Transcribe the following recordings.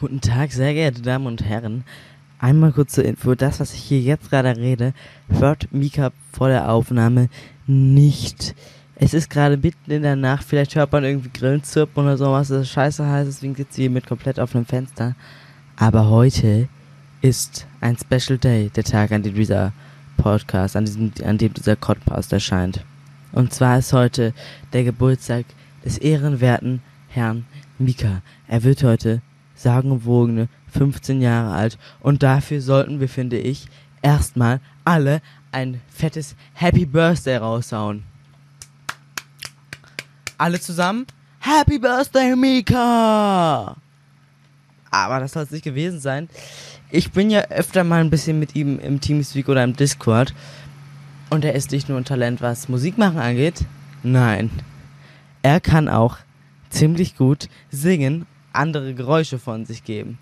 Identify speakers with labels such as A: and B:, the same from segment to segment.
A: Guten Tag, sehr geehrte Damen und Herren. Einmal kurz zur Info, das, was ich hier jetzt gerade rede, hört Mika vor der Aufnahme nicht. Es ist gerade mitten in der Nacht, vielleicht hört man irgendwie Grillen zirpen oder sowas, das ist scheiße heiß, deswegen sitzt sie hier mit komplett offenem Fenster. Aber heute ist ein Special Day, der Tag, an dem dieser Podcast, an, diesem, an dem dieser Podcast erscheint. Und zwar ist heute der Geburtstag des ehrenwerten Herrn Mika. Er wird heute sagenwogene 15 Jahre alt und dafür sollten wir, finde ich, erstmal alle ein fettes Happy Birthday raushauen. Alle zusammen? Happy Birthday, Mika! Aber das soll es nicht gewesen sein. Ich bin ja öfter mal ein bisschen mit ihm im Teamspeak oder im Discord. Und er ist nicht nur ein Talent, was Musik machen angeht. Nein. Er kann auch ziemlich gut singen, andere Geräusche von sich geben.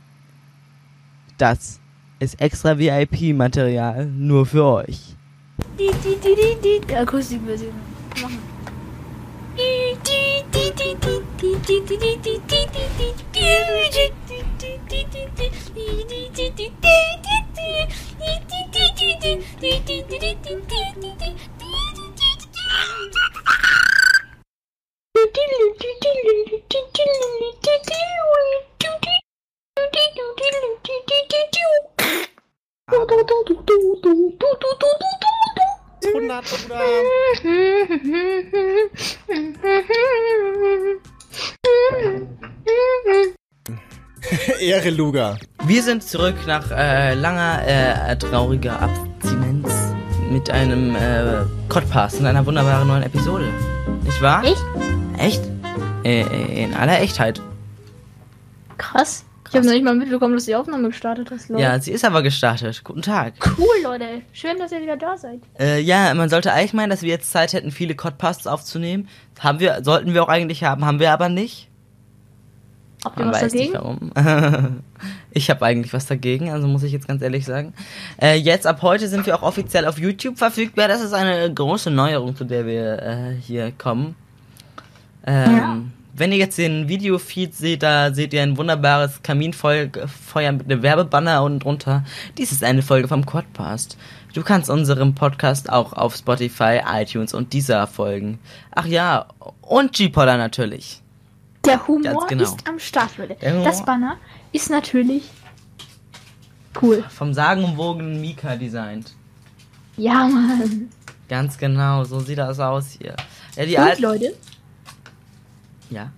A: Das ist extra VIP-Material nur für euch.
B: Die, die, die, die. Akustikversion. Machen.
C: Ehre Luga.
A: Wir sind zurück nach äh, langer, äh, trauriger Abstinenz mit einem äh, Podcast und einer wunderbaren neuen Episode. Nicht wahr?
B: Echt?
A: Echt? Äh, äh, in aller Echtheit.
B: Krass. Ich habe noch nicht mal mitbekommen, dass die Aufnahme gestartet ist, Leute.
A: Ja, sie ist aber gestartet. Guten Tag.
B: Cool, Leute. Schön, dass ihr wieder da seid.
A: Äh, ja, man sollte eigentlich meinen, dass wir jetzt Zeit hätten, viele Podcasts aufzunehmen. Haben wir, sollten wir auch eigentlich haben, haben wir aber nicht.
B: Habt ihr was dagegen?
A: warum. ich habe eigentlich was dagegen, also muss ich jetzt ganz ehrlich sagen. Äh, jetzt ab heute sind wir auch offiziell auf YouTube verfügbar. Das ist eine große Neuerung, zu der wir äh, hier kommen. Ähm,
B: Ja.
A: Wenn ihr jetzt den Videofeed seht, da seht ihr ein wunderbares Kaminfeuer mit einem Werbebanner unten drunter. Dies ist eine Folge vom Quadcast. Du kannst unserem Podcast auch auf Spotify, iTunes und dieser folgen. Ach ja, und G-Podder natürlich.
B: Der Humor
A: genau.
B: ist am Start, Leute. Das Banner ist natürlich cool.
A: Vom sagenumwogenen Mika designt.
B: Ja, Mann.
A: Ganz genau, so sieht das aus hier. Ja, die
B: Und. Leute,
A: Ja.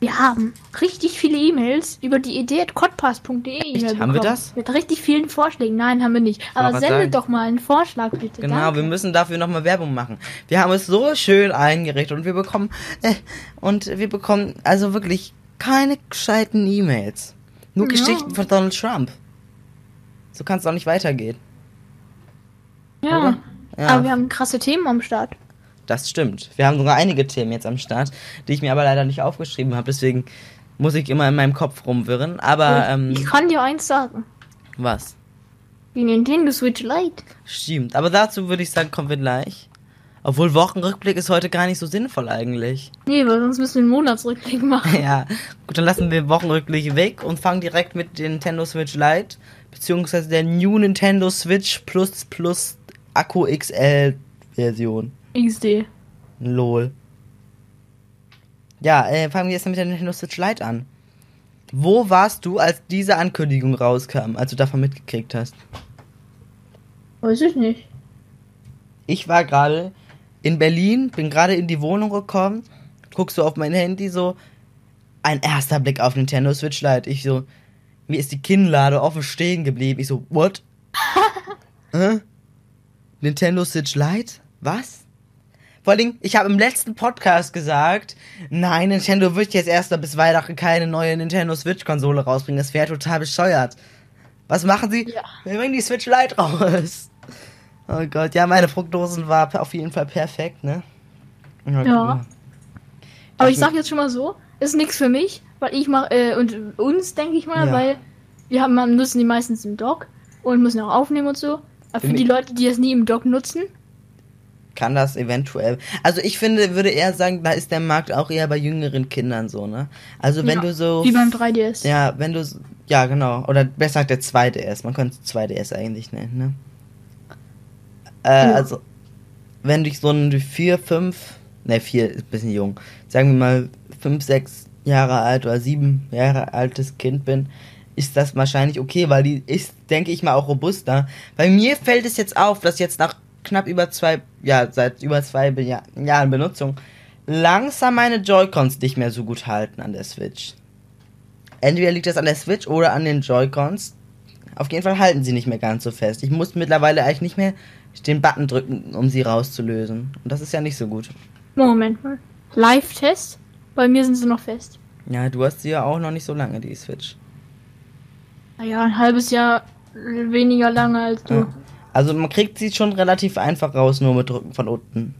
B: wir haben richtig viele E-Mails über die idee at codpass.de E-Mail
A: Haben wir das?
B: Mit richtig vielen Vorschlägen. Nein, haben wir nicht. Aber
A: grad
B: sendet doch mal einen Vorschlag, bitte.
A: Genau,
B: Danke.
A: wir müssen dafür nochmal Werbung machen. Wir haben es so schön eingerichtet und wir bekommen, äh, und wir bekommen also wirklich keine gescheiten E-Mails. Nur
B: Ja.
A: Geschichten von Donald Trump. So kann es doch nicht weitergehen.
B: Ja.
A: Ja.
B: Aber wir haben krasse Themen am Start.
A: Das stimmt. Wir haben sogar einige Themen jetzt am Start, die ich mir aber leider nicht aufgeschrieben habe. Deswegen muss ich immer in meinem Kopf rumwirren. Aber, ähm,
B: ich kann dir eins sagen.
A: was?
B: Die Nintendo Switch Lite.
A: Stimmt. Aber dazu würde ich sagen, kommen wir gleich. Obwohl Wochenrückblick ist heute gar nicht so sinnvoll eigentlich.
B: Nee, weil sonst müssen wir einen Monatsrückblick machen.
A: Ja, gut, dann lassen wir Wochenrückblick weg und fangen direkt mit der Nintendo Switch Lite, beziehungsweise der New Nintendo Switch Plus Plus Akku XL Version.
B: XD.
A: Lol. Ja, äh, fangen wir jetzt mit der Nintendo Switch Lite an. Wo warst du, als diese Ankündigung rauskam, als du davon mitgekriegt hast?
B: Weiß ich nicht.
A: Ich war gerade in Berlin, bin gerade in die Wohnung gekommen, guck so auf mein Handy so, ein erster Blick auf Nintendo Switch Lite. Ich so, mir ist die Kinnlade offen stehen geblieben. Ich so, what? Hä? Nintendo Switch Lite? Was? Vor Dingen, ich habe im letzten Podcast gesagt, nein, Nintendo wird jetzt erst bis Weihnachten keine neue Nintendo Switch Konsole rausbringen. Das wäre total bescheuert. Was machen sie?
B: Ja.
A: Wir bringen die Switch Lite raus. Oh Gott, ja, meine Prognosen war auf jeden Fall perfekt, ne?
B: Ja. Aber ich sag jetzt schon mal so, ist nichts für mich, weil ich mach, äh, und uns, denke ich mal,
A: Ja.
B: weil wir haben, nutzen die meistens im Dock und müssen auch aufnehmen und so. Aber für die Leute, die das nie im Dock nutzen,
A: kann das eventuell. Also ich finde, würde eher sagen, da ist der Markt auch eher bei jüngeren Kindern so, ne? Also wenn
B: Ja,
A: du so.
B: Wie beim 3DS.
A: Ja, wenn du. Ja, genau. Oder besser gesagt der 2DS. Man könnte es 2DS eigentlich nennen, ne? Äh,
B: Ja.
A: also. Wenn du so ein 4, 5. Ne, 4 ist ein bisschen jung. Sagen wir mal 5, 6 Jahre alt oder 7 Jahre altes Kind bin, ist das wahrscheinlich okay, weil die ist, denke ich mal, auch robuster. Bei mir fällt es jetzt auf, dass jetzt nach knapp über zwei, ja, seit über zwei Jahr- Jahren Benutzung langsam meine Joy-Cons nicht mehr so gut halten an der Switch. Entweder liegt das an der Switch oder an den Joy-Cons. Auf jeden Fall halten sie nicht mehr ganz so fest. Ich muss mittlerweile eigentlich nicht mehr den Button drücken, um sie rauszulösen. Und das ist ja nicht so gut.
B: Moment mal. Live-Test? Bei mir sind sie noch fest.
A: Ja, du hast sie ja auch noch nicht so lange, die Switch.
B: Naja, ein halbes Jahr weniger lange als du.
A: Ja. Also man kriegt sie schon relativ einfach raus, nur mit Drücken von unten.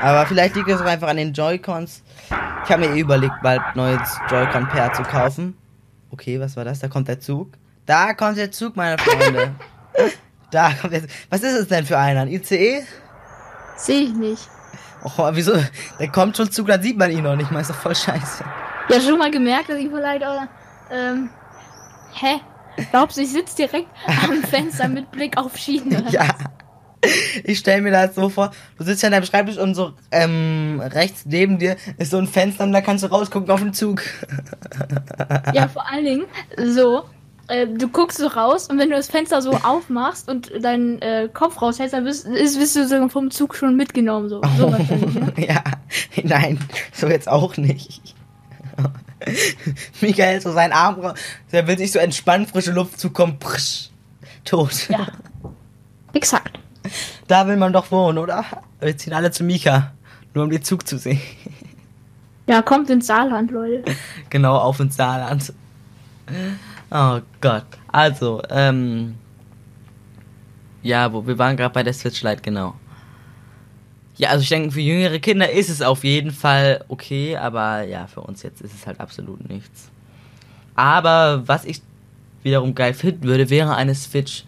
A: Aber vielleicht liegt es auch einfach an den Joy-Cons. Ich habe mir eh überlegt, bald neues Joy-Con-Pair zu kaufen. Okay, was war das? Da kommt der Zug. Da kommt der Zug, meine Freunde. da kommt der Zug. Was ist es denn für einer? Ein ICE?
B: Sehe ich nicht.
A: Oh, wieso? Der kommt schon Zug, dann sieht man ihn noch nicht mal. Ist doch voll scheiße.
B: Ja, schon mal gemerkt, dass ich vielleicht auch. Ähm. Hä? Glaubst du, ich sitze direkt am Fenster mit Blick auf Schienen? oder
A: Ja. Ich stelle mir das so vor, du sitzt ja an deinem Schreibtisch und so ähm, rechts neben dir ist so ein Fenster und da kannst du rausgucken auf den Zug.
B: Ja, vor allen Dingen, so, äh, du guckst so raus und wenn du das Fenster so aufmachst und deinen äh, Kopf raushältst, dann bist, ist, bist du so vom Zug schon mitgenommen. So, so ne?
A: ja, nein, so jetzt auch nicht. Michael so seinen Arm raus, der will sich so entspannen, frische Luft zukommen, prisch, tot.
B: Ja. Exakt.
A: Da will man doch wohnen, oder? Wir ziehen alle zu Mika, nur um den Zug zu sehen.
B: Ja, kommt ins Saarland, Leute.
A: genau, auf ins Saarland. Oh Gott. Also, ähm. Ja, wo wir waren gerade bei der Switch Lite, genau. Ja, also ich denke, für jüngere Kinder ist es auf jeden Fall okay, aber ja, für uns jetzt ist es halt absolut nichts. Aber was ich wiederum geil finden würde, wäre eine Switch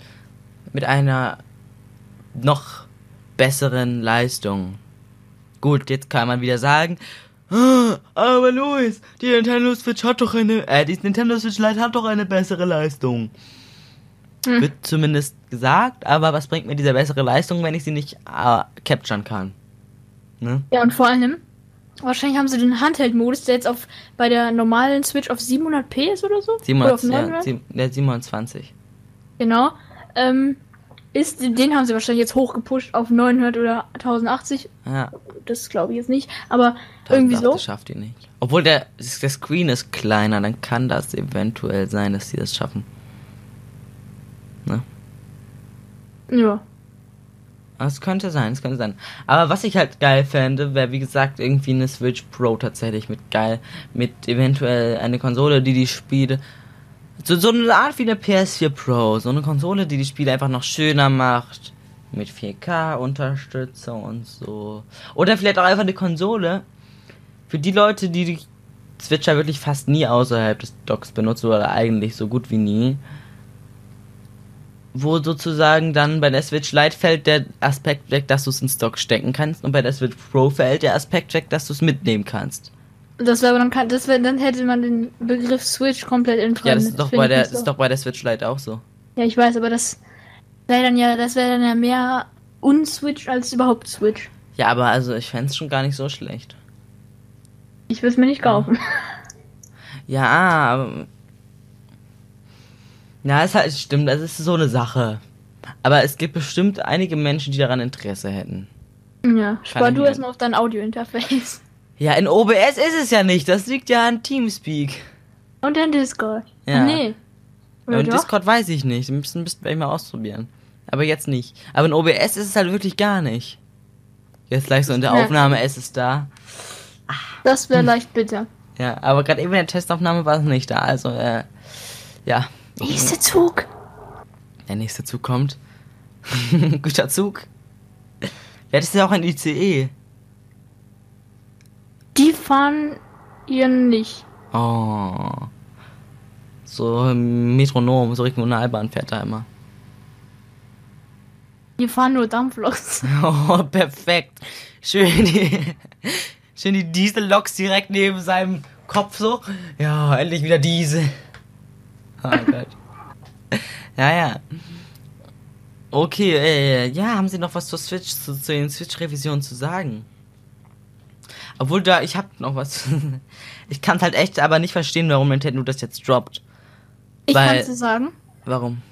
A: mit einer noch besseren Leistung. Gut, jetzt kann man wieder sagen, "Ah, aber Luis, die Nintendo Switch hat doch eine, äh, die Nintendo Switch Lite hat doch eine bessere Leistung.
B: Hm.
A: Wird zumindest gesagt, aber was bringt mir diese bessere Leistung, wenn ich sie nicht äh, capturen kann? Ne?
B: Ja, und vor allem, wahrscheinlich haben sie den Handheld-Modus, der jetzt auf bei der normalen Switch auf 700p ist oder so. oder auf
A: 700, ja,
B: 900?
A: sieb- der 27.
B: Genau. Ähm, ist, den haben sie wahrscheinlich jetzt hochgepusht auf 900 oder 1080.
A: Ja,
B: Das glaube ich jetzt nicht. Aber irgendwie so.
A: Das schafft ihr nicht. Obwohl der, der Screen ist kleiner, dann kann das eventuell sein, dass sie das schaffen. Ne?
B: Ja.
A: Es könnte sein, es könnte sein. Aber was ich halt geil fände, wäre wie gesagt irgendwie eine Switch Pro tatsächlich mit geil, mit eventuell eine Konsole, die die Spiele so, so eine Art wie eine PS4 Pro, so eine Konsole, die die Spiele einfach noch schöner macht, mit 4K Unterstützung und so. Oder vielleicht auch einfach eine Konsole für die Leute, die die Switch ja wirklich fast nie außerhalb des Docks benutzen oder eigentlich so gut wie nie wo sozusagen dann bei der Switch Lite fällt der Aspekt weg, dass du es in Stock stecken kannst und bei der Switch Pro fällt der Aspekt weg, dass du es mitnehmen kannst.
B: Das wäre dann kann, das wär, dann hätte man den Begriff Switch komplett entfremdet.
A: Ja, das ist doch bei der
B: so.
A: ist doch bei der Switch Lite auch so.
B: Ja, ich weiß, aber das wäre dann ja, das wäre dann ja mehr unswitch als überhaupt Switch.
A: Ja, aber also ich fänd's schon gar nicht so schlecht.
B: Ich würde es mir nicht kaufen.
A: Ja, aber ja, es halt stimmt, das ist so eine Sache. Aber es gibt bestimmt einige Menschen, die daran Interesse hätten.
B: Ja, spar du erstmal auf dein Audio-Interface.
A: Ja, in OBS ist es ja nicht, das liegt ja an Teamspeak.
B: Und dein Discord.
A: Ja.
B: Ach, nee. Oder
A: und
B: doch?
A: Discord weiß ich nicht. Wir müssen, müssen wir mal ausprobieren. Aber jetzt nicht. Aber in OBS ist es halt wirklich gar nicht. Jetzt gleich so in der
B: Ja.
A: Aufnahme ist es da.
B: Das
A: Hm.
B: wäre leicht bitter.
A: Ja, aber gerade eben in der Testaufnahme war es nicht da. Also, äh, ja.
B: Nächster Zug.
A: Der nächste Zug kommt. Guter Zug. Das ist ja auch ein ICE.
B: Die fahren ihr nicht.
A: Oh. So ein Metronom, so Regionalbahn fährt da immer.
B: Hier fahren nur Dampfloks.
A: Oh, perfekt. Schön die, schön die Dieselloks direkt neben seinem Kopf so. Ja, endlich wieder Diesel. Oh Gott. Ja, ja. Okay, äh, ja, haben Sie noch was zur Switch, zu, zu den Switch-Revisionen zu sagen? Obwohl da, ich hab noch was. ich kann halt echt aber nicht verstehen, warum Nintendo das jetzt droppt.
B: Ich kann es sagen.
A: Warum?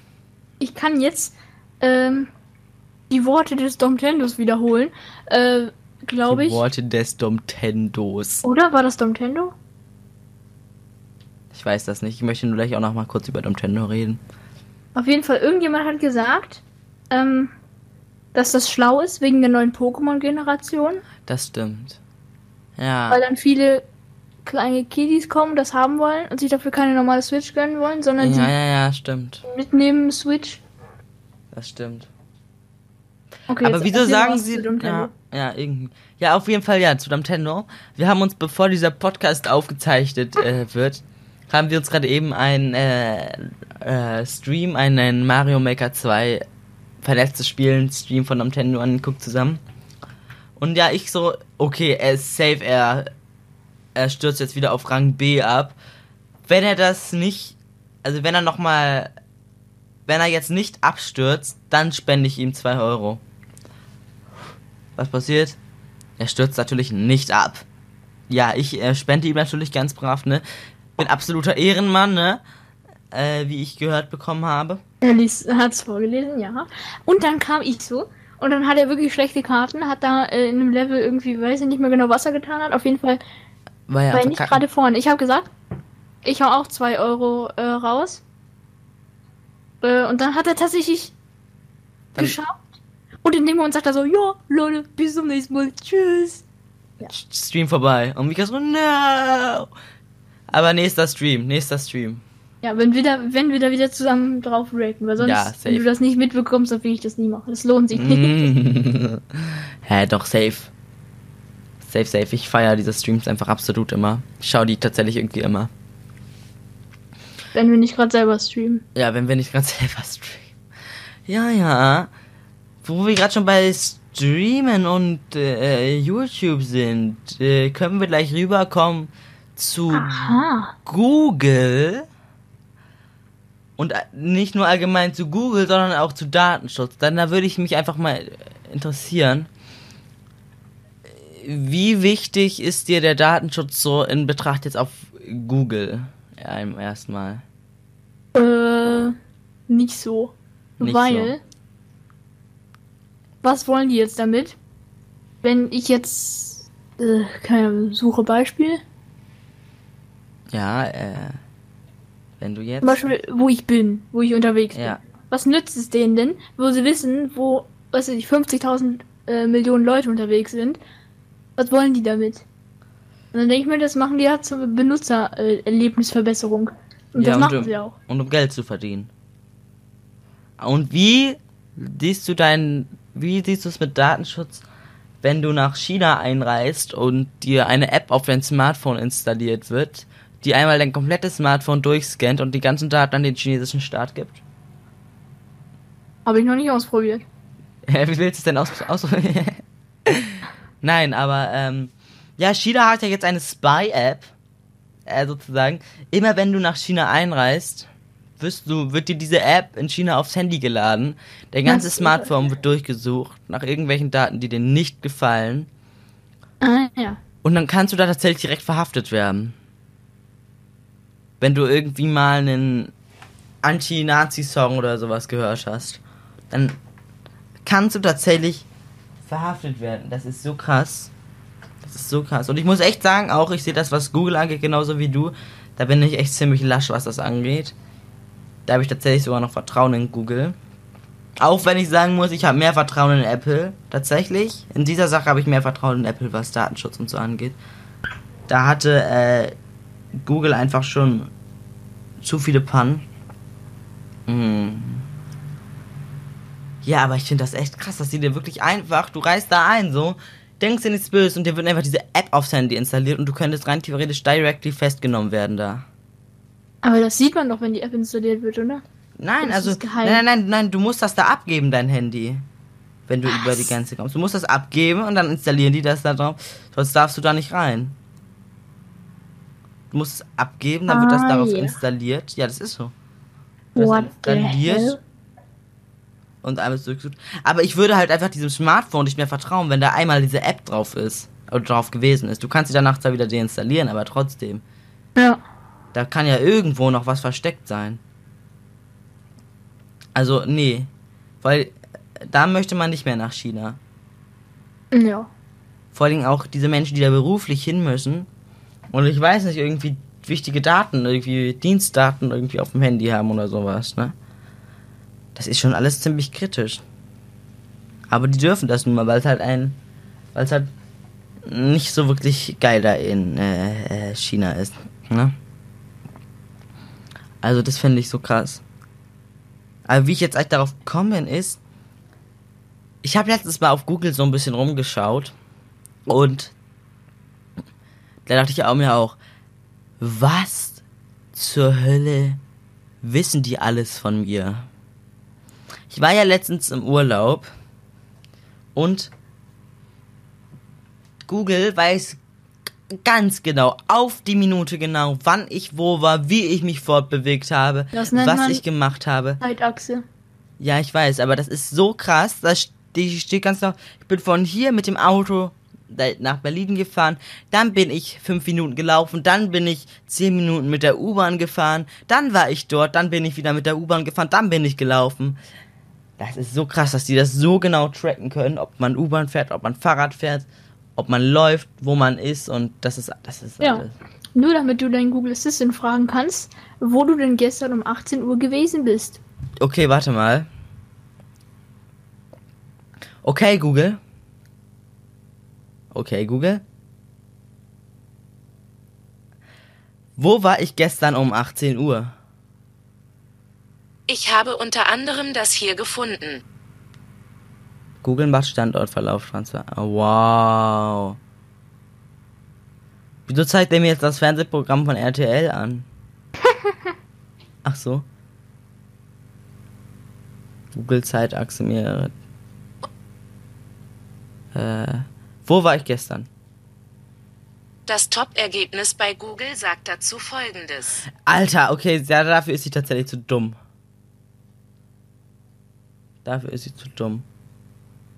B: Ich kann jetzt ähm, die Worte des Domtendos wiederholen. Äh, glaube
A: Die
B: ich.
A: Worte des Domtendos.
B: Oder war das Domtendo?
A: Ich weiß das nicht. Ich möchte nur gleich auch noch mal kurz über Domtendo reden.
B: Auf jeden Fall, irgendjemand hat gesagt, ähm, dass das schlau ist wegen der neuen Pokémon-Generation,
A: Das stimmt. Ja.
B: weil dann viele kleine Kiddies kommen, das haben wollen und sich dafür keine normale Switch gönnen wollen, sondern
A: Ja, ja, ja, stimmt.
B: die mitnehmen Switch.
A: Das stimmt.
B: Okay,
A: Aber wieso sagen Sie. Ja, ja, irgendwie. Ja, auf jeden Fall ja, zu Nintendo. Wir haben uns, bevor dieser Podcast aufgezeichnet äh, wird, haben wir uns gerade eben einen äh, äh, Stream, einen Mario Maker 2 verletztes Spielen Stream von Nintendo angeguckt zusammen. Und ja, ich so, okay, er ist safe, er, er stürzt jetzt wieder auf Rang B ab. Wenn er das nicht, also wenn er nochmal, wenn er jetzt nicht abstürzt, dann spende ich ihm 2 Euro. Was passiert? Er stürzt natürlich nicht ab. Ja, ich äh, spende ihm natürlich ganz brav, ne? Bin absoluter Ehrenmann, ne? Äh, wie ich gehört bekommen habe.
B: Er hat es vorgelesen, ja. Und dann kam ich so. Und dann hat er wirklich schlechte Karten, hat da äh, in einem Level irgendwie, weiß ich nicht mehr genau, was er getan hat. Auf jeden Fall
A: War ja
B: war er nicht gerade vorne. Ich habe gesagt, ich hau auch 2 Euro äh, raus. Äh, und dann hat er tatsächlich
A: Dann-
B: geschafft. Und in dem Moment sagt er so, ja, Leute, bis zum nächsten Mal. Tschüss.
A: Stream vorbei. Und Mika so, no! Aber nächster Stream, nächster Stream.
B: Ja, wenn wir da, wenn wir da wieder zusammen drauf raten, weil sonst,
A: Ja,
B: wenn du das nicht mitbekommst, dann will ich das nie machen. Das lohnt sich nicht.
A: Mm. Hä, doch, safe. Safe, safe. Ich feiere diese Streams einfach absolut immer. Ich schaue die tatsächlich irgendwie immer.
B: wenn wir nicht gerade selber streamen.
A: Ja, wenn wir nicht gerade selber streamen. Ja, ja. Wo wir gerade schon bei Streamen und äh, YouTube sind, äh, können wir gleich rüberkommen zu
B: Aha.
A: Google. Und äh, nicht nur allgemein zu Google, sondern auch zu Datenschutz. Dann da würde ich mich einfach mal interessieren. Wie wichtig ist dir der Datenschutz so in Betracht jetzt auf Google? Ja, im ersten Mal.
B: Äh, nicht so.
A: Nicht
B: weil. Was wollen die jetzt damit? Wenn ich jetzt. Äh, keine suche Beispiel.
A: Ja, äh. Wenn du jetzt.
B: Zum Beispiel, wo ich bin, wo ich unterwegs bin.
A: Ja.
B: Was nützt es denen denn, wo sie wissen, wo, was weiß ich, 50.000 äh, Millionen Leute unterwegs sind? Was wollen die damit? Und dann denke ich mir, das machen die ja zur Benutzererlebnisverbesserung. Und
A: Ja,
B: das
A: und
B: machen
A: du-
B: sie auch.
A: Und um Geld zu verdienen. Und wie siehst du deinen. Wie siehst du es mit Datenschutz, wenn du nach China einreist und dir eine App auf dein Smartphone installiert wird, die einmal dein komplettes Smartphone durchscannt und die ganzen Daten an den chinesischen Staat gibt?
B: Habe ich noch nicht ausprobiert.
A: Wie willst du es denn aus, aus Nein, aber ähm, ja, China hat ja jetzt eine Spy-App, äh, sozusagen. Immer wenn du nach China einreist, wirst du, wird dir diese App in China aufs Handy geladen. Dein ganzes? Smartphone wird durchgesucht nach irgendwelchen Daten, die dir nicht gefallen.
B: Ah, ja.
A: Und dann kannst du da tatsächlich direkt verhaftet werden. Wenn du irgendwie mal einen Anti-Nazi-Song oder sowas gehört hast, dann kannst du tatsächlich verhaftet werden. Das ist so krass. Das ist so krass. Und ich muss echt sagen, auch ich sehe das, was Google angeht, genauso wie du. Da bin ich echt ziemlich lasch, was das angeht. Da habe ich tatsächlich sogar noch Vertrauen in Google. Auch wenn ich sagen muss, ich habe mehr Vertrauen in Apple. Tatsächlich. In dieser Sache habe ich mehr Vertrauen in Apple, was Datenschutz und so angeht. Da hatte äh, Google einfach schon zu viele Pannen. Hm. Ja, aber ich finde das echt krass, dass die dir wirklich einfach, du reist da ein, so, denkst dir nichts Böses und dir wird einfach diese App aufs Handy installiert und du könntest rein theoretisch directly festgenommen werden da.
B: Aber das sieht man doch, wenn die App installiert wird, oder?
A: Nein,
B: Das
A: also, nein, nein, nein, nein, du musst das da abgeben, dein Handy. wenn du
B: Was?
A: über die Grenze kommst. Du musst das abgeben und dann installieren die das da drauf. Sonst darfst du da nicht rein. Du musst es abgeben, dann wird das
B: Ah,
A: darauf
B: ja.
A: installiert. Ja, das ist so. Das
B: What
A: installiert und alles zurückgesucht. Aber ich würde halt einfach diesem Smartphone nicht mehr vertrauen, wenn da einmal diese App drauf ist. Oder drauf gewesen ist. Du kannst sie danach zwar wieder deinstallieren, aber trotzdem.
B: Ja.
A: Da kann ja irgendwo noch was versteckt sein. Also, nee. Weil da möchte man nicht mehr nach China.
B: Ja.
A: Vor allem auch diese Menschen, die da beruflich hin müssen. Und ich weiß nicht, irgendwie wichtige Daten, irgendwie Dienstdaten irgendwie auf dem Handy haben oder sowas, ne? Das ist schon alles ziemlich kritisch. Aber die dürfen das nun mal, weil es halt ein, weil es halt nicht so wirklich geil da in äh, äh, China ist, ne? Also das finde ich so krass. Aber wie ich jetzt eigentlich darauf gekommen ist, ich habe letztens mal auf Google so ein bisschen rumgeschaut und da dachte ich auch mir auch, was zur Hölle wissen die alles von mir? Ich war ja letztens im Urlaub und Google weiß ganz genau, auf die Minute genau, wann ich wo war, wie ich mich fortbewegt habe,
B: Das
A: was ich gemacht habe.
B: Zeitachse.
A: Ja, ich weiß, aber das ist so krass. Da ste- steht ganz noch, ich bin von hier mit dem Auto nach Berlin gefahren, dann bin ich fünf Minuten gelaufen, dann bin ich zehn Minuten mit der U-Bahn gefahren, dann war ich dort, dann bin ich wieder mit der U-Bahn gefahren, dann bin ich gelaufen. Das ist so krass, dass die das so genau tracken können, ob man U-Bahn fährt, ob man Fahrrad fährt, ob man läuft, wo man ist und das ist, das ist
B: Ja.
A: alles.
B: Nur damit du deinen Google Assistant fragen kannst, wo du denn gestern um 18 Uhr gewesen bist.
A: Okay, warte mal. Okay, Google. Okay, Google. Wo war ich gestern um 18 Uhr?
C: Ich habe unter anderem das hier gefunden.
A: Google macht Standortverlauf Transfer. Oh, wow. Wieso zeigt er mir jetzt das Fernsehprogramm von RTL an? Ach so. Google Zeitachse mir. Äh, wo war ich gestern?
C: Das Top-Ergebnis bei Google sagt dazu folgendes.
A: Alter, okay, ja, dafür ist sie tatsächlich zu dumm. Dafür ist sie zu dumm.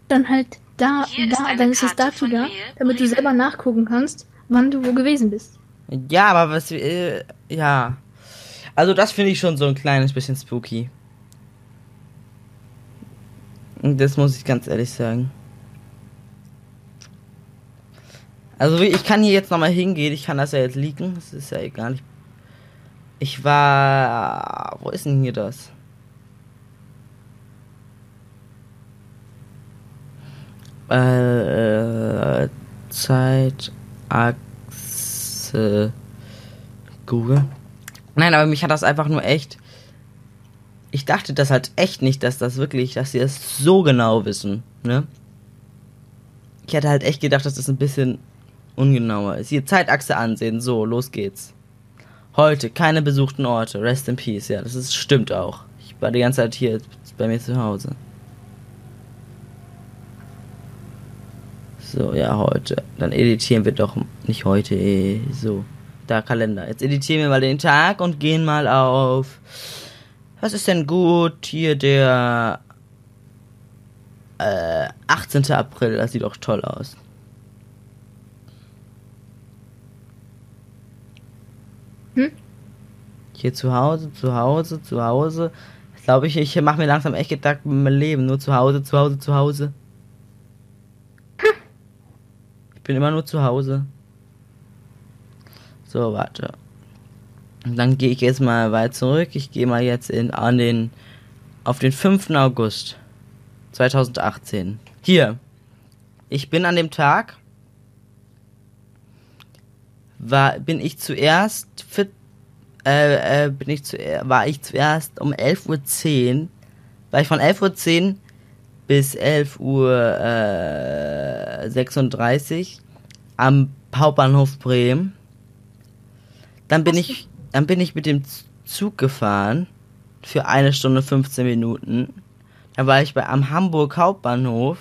B: Dann halt da,
C: Hier ist
B: da,
C: eine
B: dann ist es
C: von
B: da, damit du selber nachgucken kannst, wann du wo gewesen bist.
A: Ja, aber was, äh, ja. Also das finde ich schon so ein kleines bisschen spooky. Und Das muss ich ganz ehrlich sagen. Also ich kann hier jetzt nochmal hingehen, ich kann das ja jetzt leaken, das ist ja egal. Ich, ich war, wo ist denn hier das? Äh, Zeitachse Google. Nein, aber mich hat das einfach nur echt. Ich dachte das halt echt nicht, dass das wirklich, dass sie das so genau wissen, ne? Ich hätte halt echt gedacht, dass das ein bisschen ungenauer ist. Hier Zeitachse ansehen, so, los geht's. Heute keine besuchten Orte, rest in peace, ja, das ist, stimmt auch. Ich war die ganze Zeit hier bei mir zu Hause. So, ja, heute. Dann editieren wir doch nicht heute, eh, so. Da, Kalender. Jetzt editieren wir mal den Tag und gehen mal auf. Was ist denn gut? Hier der äh, 18. April. Das sieht doch toll aus.
B: Hm?
A: Hier zu Hause, zu Hause, zu Hause. Glaube, ich, ich mache mir langsam echt Gedanken mit meinem Leben. Nur zu Hause, zu Hause, zu Hause. Ich bin immer nur zu Hause. So, warte. Und dann gehe ich jetzt mal weit zurück. Ich gehe mal jetzt in, an den, auf den 5. August 2018. Hier. Ich bin an dem Tag, war, bin ich zuerst fit, äh, äh, bin ich zu, war ich zuerst um 11.10 Uhr, war ich von 11.10 Uhr bis 11 Uhr äh, 36 am Hauptbahnhof Bremen. Dann bin ich, dann bin ich mit dem Zug gefahren für eine Stunde 15 Minuten. Da war ich bei, am Hamburg Hauptbahnhof.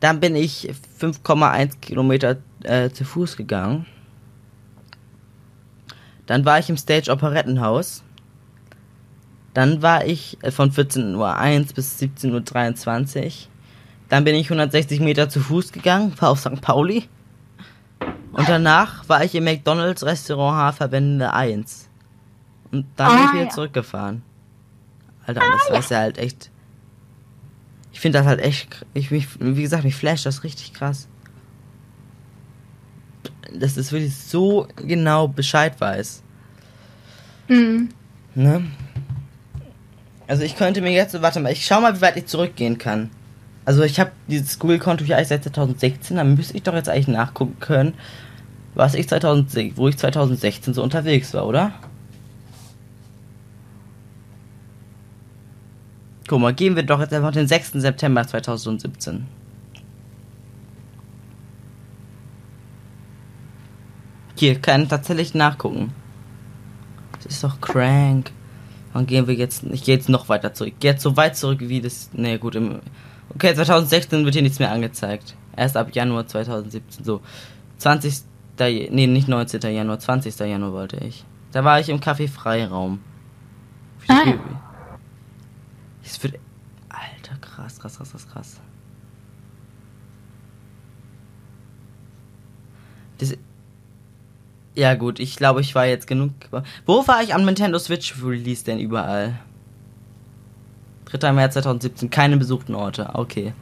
A: Dann bin ich 5,1 Kilometer äh, zu Fuß gegangen. Dann war ich im Stage Operettenhaus. Dann war ich äh, von 14.01 Uhr bis 17.23 Uhr. Dann bin ich 160 Meter zu Fuß gegangen, war auf St. Pauli. Und danach war ich im McDonalds Restaurant Haferwende 1. Und dann bin ich
B: Ah,
A: wieder
B: ja.
A: zurückgefahren. Alter, das ist ja halt echt. Ich finde das halt echt. Ich, mich, wie gesagt, mich flasht das richtig krass. Dass das wirklich so genau Bescheid weiß.
B: Mhm.
A: Ne? Also ich könnte mir jetzt, warte mal, ich schau mal, wie weit ich zurückgehen kann. Also ich habe dieses Google-Konto hier eigentlich seit 2016, dann müsste ich doch jetzt eigentlich nachgucken können, was ich 2006, wo ich 2016 so unterwegs war, oder? Guck mal, gehen wir doch jetzt einfach den 6. September 2017. Hier, kann tatsächlich nachgucken. Das ist doch crank. Dann gehen wir jetzt. Ich gehe jetzt noch weiter zurück. Ich gehe jetzt so weit zurück wie das. Ne, gut. Im, okay, 2016 wird hier nichts mehr angezeigt. Erst ab Januar 2017. So. 20. Nee, nicht 19. Januar, 20. Januar wollte ich. Da war ich im Café Freiraum.
B: Ah.
A: Es wird. Alter, krass, krass, krass, krass, krass. Das, ja gut, ich glaube, ich war jetzt genug. Wo war ich am Nintendo Switch Release denn überall? 3. März 2017, keine besuchten Orte. Okay.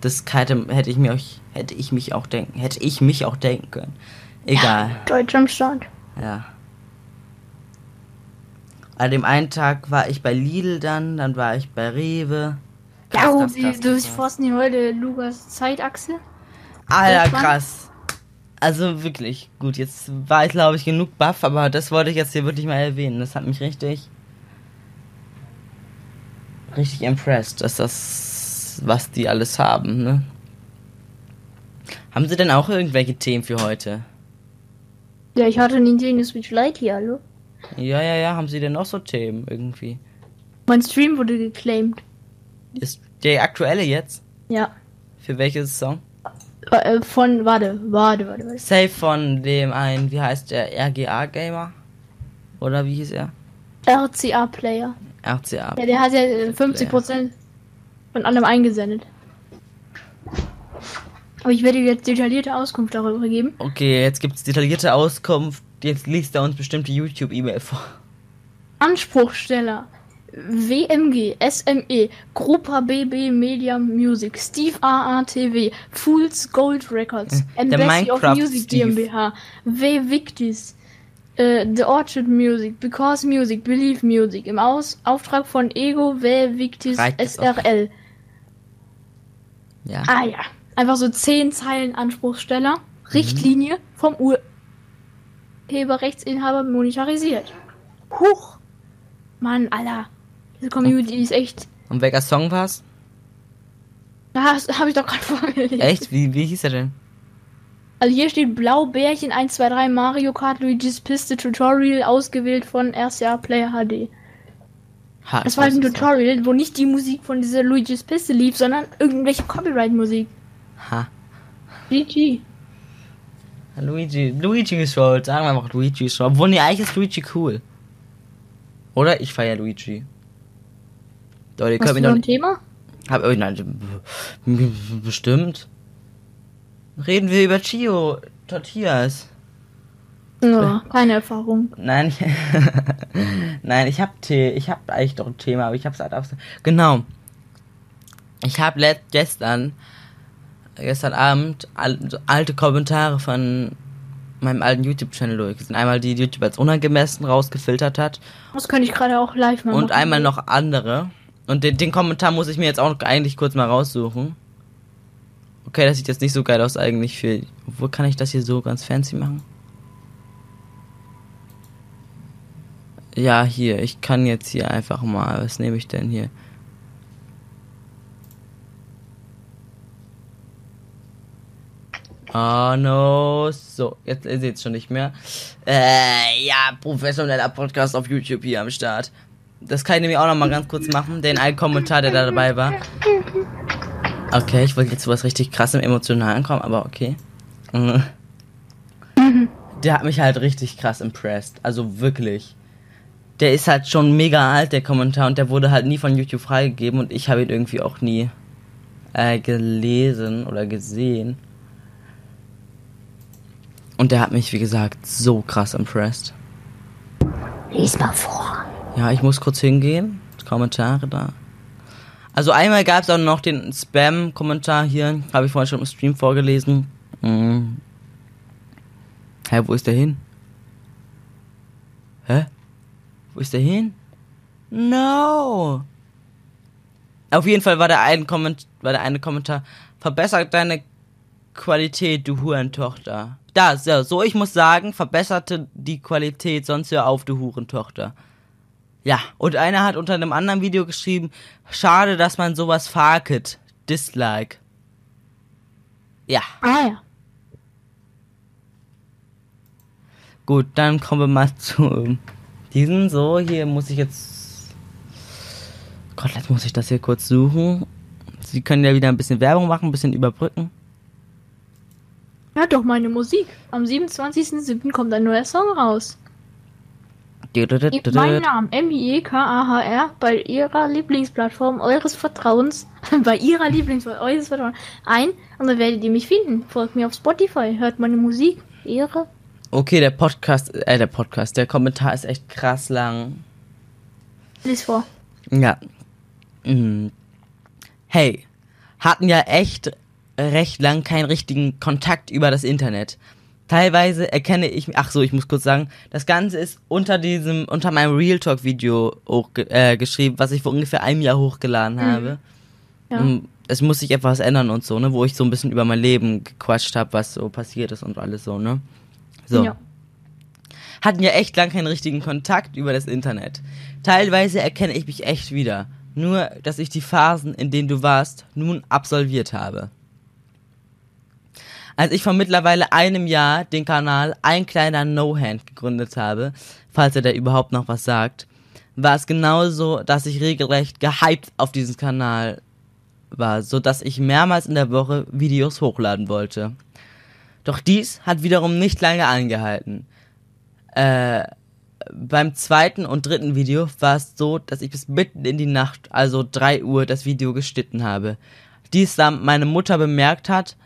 A: Das hätte, hätte ich mir euch, hätte ich mich auch denken, hätte ich mich auch denken können. Egal.
B: Deutsch am Start.
A: Ja. An dem einen Tag war ich bei Lidl dann, dann war ich bei Rewe. Krass,
B: Ja,
A: krass,
B: wie,
A: krass,
B: du
A: krass.
B: forsten hier heute Lukas Zeitachse.
A: Alter, krass. Also wirklich, gut, jetzt war ich glaube ich genug baff, aber das wollte ich jetzt hier wirklich mal erwähnen. Das hat mich richtig, richtig impressed, dass das, was die alles haben, ne? Haben sie denn auch irgendwelche Themen für heute?
B: Ja, ich hatte Nintendo Switch Lite hier, hallo.
A: Ja, ja, ja, haben sie denn noch so Themen irgendwie?
B: Mein Stream wurde geclaimed.
A: Ist der aktuelle jetzt?
B: Ja.
A: Für welches Song?
B: Äh, von, warte, warte, warte, warte.
A: Safe von dem einen, wie heißt der, RGA Gamer? Oder wie hieß er?
B: RCA-Player.
A: RCA.
B: Ja, der hat ja äh, 50% von allem eingesendet. Aber ich werde dir jetzt detaillierte Auskunft darüber geben.
A: Okay, jetzt gibt's detaillierte Auskunft. Jetzt liest er uns bestimmt die YouTube-E-Mail vor.
B: Anspruchsteller. WMG, SME, Grupa BB Media Music, Steve AATW, Fools Gold Records,
A: der
B: Embassy of Music
A: Steve.
B: GmbH, W Victis, äh, The Orchard Music, Because Music, Believe Music, im Aus Auftrag von Ego W Victis
A: Reicht es auch?
B: SRL.
A: Ja.
B: Ah ja, einfach so 10 Zeilen Anspruchsteller,
A: Mhm.
B: Richtlinie vom Urheberrechtsinhaber monetarisiert. Huch! Mann, Alter. Diese Community ist echt.
A: Und welcher Song war's?
B: Das habe ich doch gerade vorgelesen.
A: Echt? Wie, wie hieß er denn?
B: Also hier steht Blaubärchen 1, 2, 3 Mario Kart Luigi's Piste Tutorial ausgewählt von RCA Player HD.
A: Ha,
B: Das war halt ein. Tutorial, wo nicht die Musik von dieser Luigi's Piste lief, sondern irgendwelche Copyright-Musik.
A: Ha.
B: GG.
A: Luigi. Luigi ist schuld. Sagen wir einfach Luigi ist schuld. Obwohl, nee, eigentlich ist Luigi cool. Oder? Ich feier Luigi. Leute,
B: Hast du noch ein Thema?
A: Hab, oh, nein, bestimmt. Reden wir über Chio Tortillas.
B: Ja, keine Erfahrung.
A: Nein, ich, nein, ich hab Tee, ich hab eigentlich doch ein Thema, aber ich hab's halt auf. Genau. Ich hab gestern, gestern Abend alte Kommentare von meinem alten YouTube-Channel durchgesehen. Einmal die, die YouTube als unangemessen rausgefiltert hat
B: Das könnte ich gerade auch live mal
A: und
B: machen.
A: einmal noch andere. Und den, den Kommentar muss ich mir jetzt auch eigentlich kurz mal raussuchen. Okay, das sieht jetzt nicht so geil aus eigentlich für. Wo kann ich das hier so ganz fancy machen? Ja, hier. Ich kann jetzt hier einfach mal. Was nehme ich denn hier? Oh no. So, jetzt ihr seht's schon nicht mehr. Äh, ja, professioneller Podcast auf YouTube hier am Start. Das kann ich nämlich auch noch mal ganz kurz machen, den einen Kommentar, der da dabei war. Okay, ich wollte jetzt zu was richtig krassem Emotionalen kommen, aber okay. Mhm. Der hat mich halt richtig krass impressed. Also wirklich. Der ist halt schon mega alt, der Kommentar, und der wurde halt nie von YouTube freigegeben und ich habe ihn irgendwie auch nie äh, gelesen oder gesehen. Und der hat mich, wie gesagt, so krass impressed.
B: Lies mal vor.
A: Ja, ich muss kurz hingehen. Kommentare da. Also einmal gab es auch noch den Spam-Kommentar hier. Habe ich vorhin schon im Stream vorgelesen. Mhm. Hä, wo ist der hin? Hä? Wo ist der hin? No! Auf jeden Fall war der, ein Komment war der eine Kommentar. Verbessert deine Qualität, du Hurentochter. Da, so, so, ich muss sagen, verbesserte die Qualität, sonst hör auf, du Hurentochter. Ja, und einer hat unter einem anderen Video geschrieben, schade, dass man sowas fakelt. Dislike. Ja.
B: Ah ja.
A: Gut, dann kommen wir mal zu diesem. So, hier muss ich jetzt. Gott, jetzt muss ich das hier kurz suchen. Sie können ja wieder ein bisschen Werbung machen, ein bisschen überbrücken.
B: Ja, doch meine Musik. Am 27.07. kommt ein neuer Song raus. Gebt meinen Namen M-I-E-K-A-H-R bei ihrer Lieblingsplattform eures Vertrauens, bei ihrer Lieblingsplattform eures Vertrauens ein und dann werdet ihr mich finden. Folgt mir auf Spotify, hört meine Musik. Ihre.
A: Okay, der Podcast, äh, der Podcast, der Kommentar ist echt krass lang.
B: Lies vor.
A: Ja. Mhm. Hey, hatten ja echt recht lang keinen richtigen Kontakt über das Internet. Teilweise erkenne ich, ach so, ich muss kurz sagen, das Ganze ist unter diesem, unter meinem Real Talk Video hoch, äh, geschrieben, was ich vor ungefähr einem Jahr hochgeladen mhm. habe. Ja. Es muss sich etwas ändern und so, ne, wo ich so ein bisschen über mein Leben gequatscht habe, was so passiert ist und alles so, ne. So. Ja. Hatten ja echt lang keinen richtigen Kontakt über das Internet. Teilweise erkenne ich mich echt wieder. Nur, dass ich die Phasen, in denen du warst, nun absolviert habe. Als ich vor mittlerweile einem Jahr den Kanal Ein kleiner No-Hand gegründet habe, falls er da überhaupt noch was sagt, war es genauso, dass ich regelrecht gehypt auf diesen Kanal war, so dass ich mehrmals in der Woche Videos hochladen wollte. Doch dies hat wiederum nicht lange angehalten. Äh, beim zweiten und dritten Video war es so, dass ich bis mitten in die Nacht, also drei Uhr, das Video geschnitten habe. Dies da meine Mutter bemerkt hat,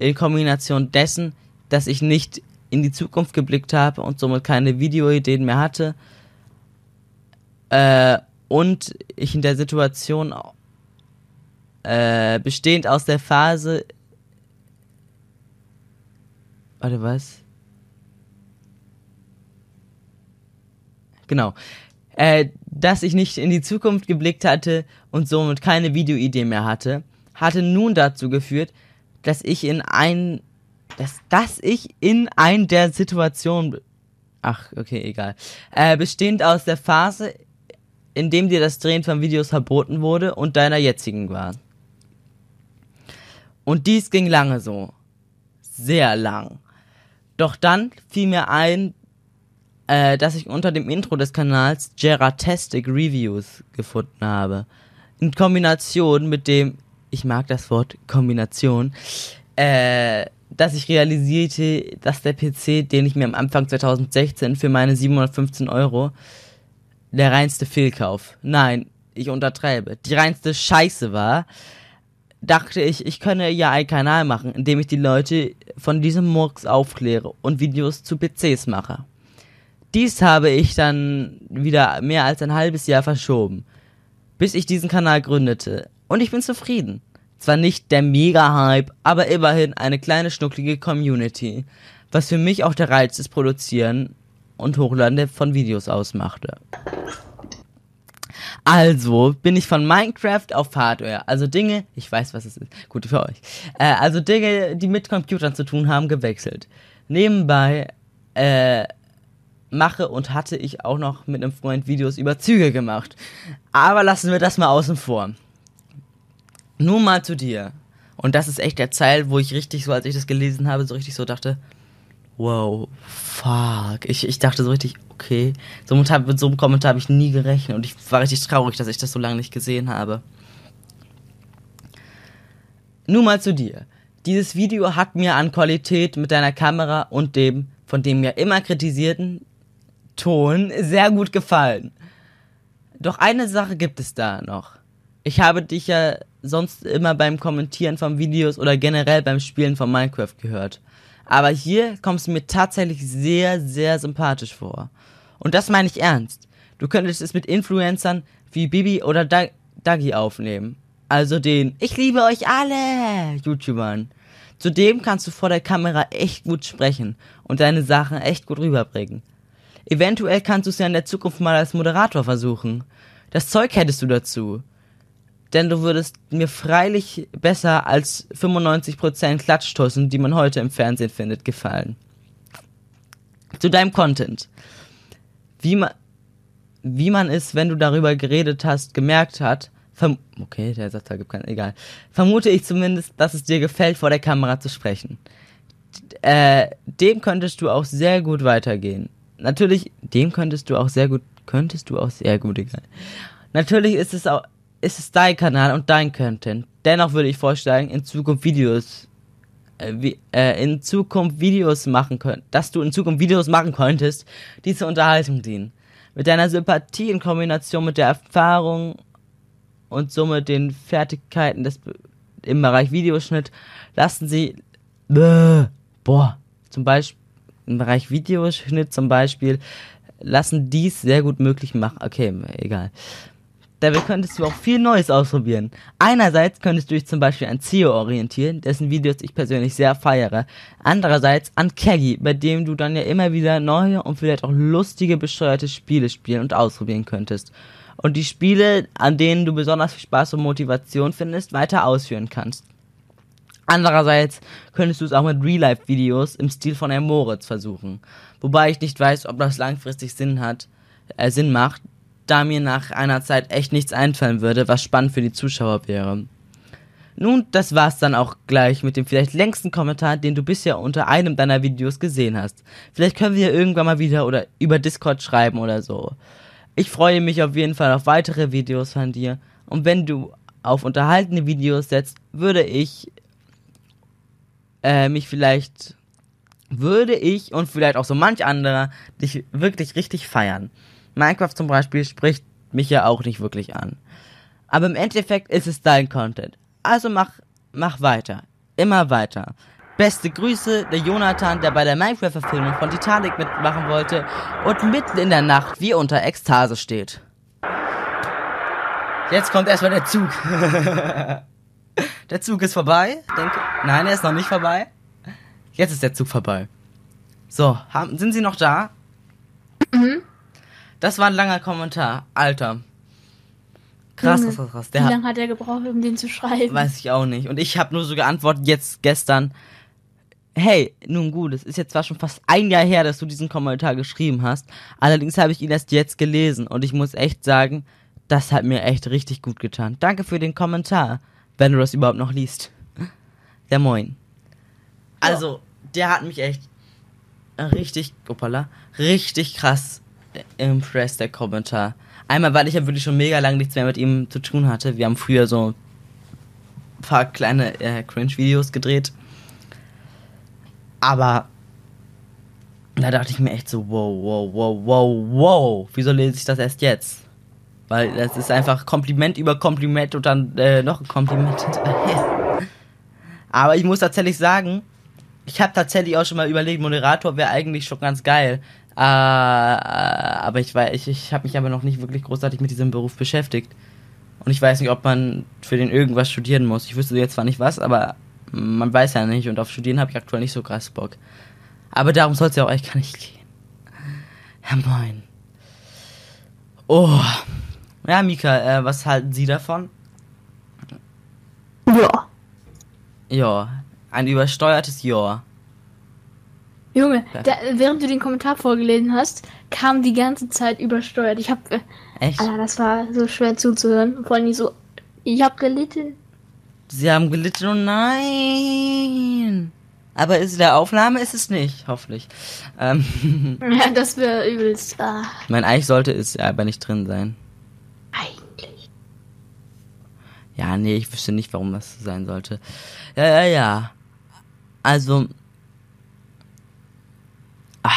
A: in Kombination dessen, dass ich nicht in die Zukunft geblickt habe und somit keine Videoideen mehr hatte. Äh, und ich in der Situation äh, bestehend aus der Phase. Warte, was? Genau. Äh, dass ich nicht in die Zukunft geblickt hatte und somit keine Videoidee mehr hatte, hatte nun dazu geführt, dass ich in ein, dass, dass ich in ein der Situationen, ach, okay, egal, äh, bestehend aus der Phase, in dem dir das Drehen von Videos verboten wurde und deiner jetzigen war. Und dies ging lange so. Sehr lang. Doch dann fiel mir ein, äh, dass ich unter dem Intro des Kanals Geratastic Reviews gefunden habe. In Kombination mit dem ich mag das Wort Kombination, äh, dass ich realisierte, dass der PC, den ich mir am Anfang 2016 für meine 715 Euro, der reinste Fehlkauf, nein, ich untertreibe, die reinste Scheiße war, dachte ich, ich könne ja einen Kanal machen, in dem ich die Leute von diesem Murks aufkläre und Videos zu PCs mache. Dies habe ich dann wieder mehr als ein halbes Jahr verschoben, bis ich diesen Kanal gründete und ich bin zufrieden. Zwar nicht der Mega-Hype, aber immerhin eine kleine schnucklige Community, was für mich auch der Reiz des Produzieren und Hochladen von Videos ausmachte. Also bin ich von Minecraft auf Hardware, also Dinge, ich weiß, was es ist, gut für euch, äh, also Dinge, die mit Computern zu tun haben, gewechselt. Nebenbei äh, mache und hatte ich auch noch mit einem Freund Videos über Züge gemacht. Aber lassen wir das mal außen vor. Nur mal zu dir. Und das ist echt der Zeil, wo ich richtig so, als ich das gelesen habe, so richtig so dachte, wow, fuck. Ich, ich dachte so richtig, okay. Somit hab, mit so einem Kommentar habe ich nie gerechnet und ich war richtig traurig, dass ich das so lange nicht gesehen habe. Nun mal zu dir. Dieses Video hat mir an Qualität mit deiner Kamera und dem von dem mir immer kritisierten Ton sehr gut gefallen. Doch eine Sache gibt es da noch. Ich habe dich ja sonst immer beim Kommentieren von Videos oder generell beim Spielen von Minecraft gehört. Aber hier kommst du mir tatsächlich sehr, sehr sympathisch vor. Und das meine ich ernst. Du könntest es mit Influencern wie Bibi oder Dagi aufnehmen. Also den Ich liebe euch alle YouTubern. Zudem kannst du vor der Kamera echt gut sprechen und deine Sachen echt gut rüberbringen. Eventuell kannst du es ja in der Zukunft mal als Moderator versuchen. Das Zeug hättest du dazu. Denn du würdest mir freilich besser als 95% Klatschtussen, die man heute im Fernsehen findet, gefallen. Zu deinem Content. Wie man, wie man es, wenn du darüber geredet hast, gemerkt hat, okay, der Satz gibt keinen, egal. Vermute ich zumindest, dass es dir gefällt, vor der Kamera zu sprechen. Äh, dem könntest du auch sehr gut weitergehen natürlich, dem könntest du auch sehr gut, könntest du auch sehr gut, egal. Natürlich ist es auch, ist es dein Kanal und dein Content. Dennoch würde ich vorschlagen, in Zukunft Videos, äh, wie, äh, in Zukunft Videos machen können, dass du in Zukunft Videos machen könntest, die zur Unterhaltung dienen. Mit deiner Sympathie in Kombination mit der Erfahrung und somit den Fertigkeiten des, im Bereich Videoschnitt lassen sie, äh, boah, zum Beispiel, im Bereich Videoschnitt zum Beispiel lassen dies sehr gut möglich machen. Okay, egal. Dabei könntest du auch viel Neues ausprobieren. Einerseits könntest du dich zum Beispiel an Zio orientieren, dessen Videos ich persönlich sehr feiere. Andererseits an Keggy, bei dem du dann ja immer wieder neue und vielleicht auch lustige, bescheuerte Spiele spielen und ausprobieren könntest. Und die Spiele, an denen du besonders viel Spaß und Motivation findest, weiter ausführen kannst. Andererseits könntest du es auch mit Real-Life-Videos im Stil von Herr Moritz versuchen. Wobei ich nicht weiß, ob das langfristig Sinn hat, äh, Sinn macht, da mir nach einer Zeit echt nichts einfallen würde, was spannend für die Zuschauer wäre. Nun, das war's dann auch gleich mit dem vielleicht längsten Kommentar, den du bisher unter einem deiner Videos gesehen hast. Vielleicht können wir irgendwann mal wieder oder über Discord schreiben oder so. Ich freue mich auf jeden Fall auf weitere Videos von dir und wenn du auf unterhaltene Videos setzt, würde ich äh, mich vielleicht würde ich und vielleicht auch so manch anderer dich wirklich richtig feiern. Minecraft zum Beispiel spricht mich ja auch nicht wirklich an. Aber im Endeffekt ist es dein Content. Also mach, mach weiter. Immer weiter. Beste Grüße, der Jonathan, der bei der Minecraft-Verfilmung von Titanic mitmachen wollte und mitten in der Nacht wie unter Ekstase steht. Jetzt kommt erstmal der Zug. Der Zug ist vorbei. Denke. Nein, er ist noch nicht vorbei. Jetzt ist der Zug vorbei. So, haben, sind Sie noch da? Mhm. Das war ein langer Kommentar. Alter. Krass, krass, krass, krass.
B: Der Wie lange hat er gebraucht, um den zu schreiben?
A: Weiß ich auch nicht. Und ich habe nur so geantwortet jetzt gestern. Hey, nun gut, es ist jetzt zwar schon fast ein Jahr her, dass du diesen Kommentar geschrieben hast. Allerdings habe ich ihn erst jetzt gelesen und ich muss echt sagen, das hat mir echt richtig gut getan. Danke für den Kommentar wenn du das überhaupt noch liest. Der Moin. Also, der hat mich echt richtig, opala, richtig krass impressed, der Kommentar. Einmal, weil ich ja wirklich schon mega lange nichts mehr mit ihm zu tun hatte. Wir haben früher so ein paar kleine äh, Cringe-Videos gedreht. Aber da dachte ich mir echt so, wow, wow, wow, wow, wow. Wieso lese ich das erst jetzt? Weil das ist einfach Kompliment über Kompliment und dann äh, noch ein Kompliment. Aber ich muss tatsächlich sagen, ich habe tatsächlich auch schon mal überlegt, Moderator wäre eigentlich schon ganz geil. Äh, aber ich weiß, ich, ich habe mich aber noch nicht wirklich großartig mit diesem Beruf beschäftigt. Und ich weiß nicht, ob man für den irgendwas studieren muss. Ich wüsste jetzt zwar nicht was, aber man weiß ja nicht. Und auf Studieren habe ich aktuell nicht so krass Bock. Aber darum soll es ja auch echt gar nicht gehen. Ja, moin. Oh. Ja, Mika, äh, was halten Sie davon?
B: Ja.
A: Ja, ein übersteuertes Ja.
B: Junge, da, während du den Kommentar vorgelesen hast, kam die ganze Zeit übersteuert. Ich hab. Äh, Echt? Alter, das war so schwer zuzuhören. Vor allem so. Ich hab gelitten.
A: Sie haben gelitten, oh nein. Aber ist der Aufnahme ist es nicht, hoffentlich. Ähm,
B: Ja, das wäre übelst. Ah,
A: ich meine, eigentlich sollte es aber nicht drin sein.
B: eigentlich.
A: Ja, nee, ich wüsste nicht, warum das sein sollte. Ja, ja, ja. Also. Ah,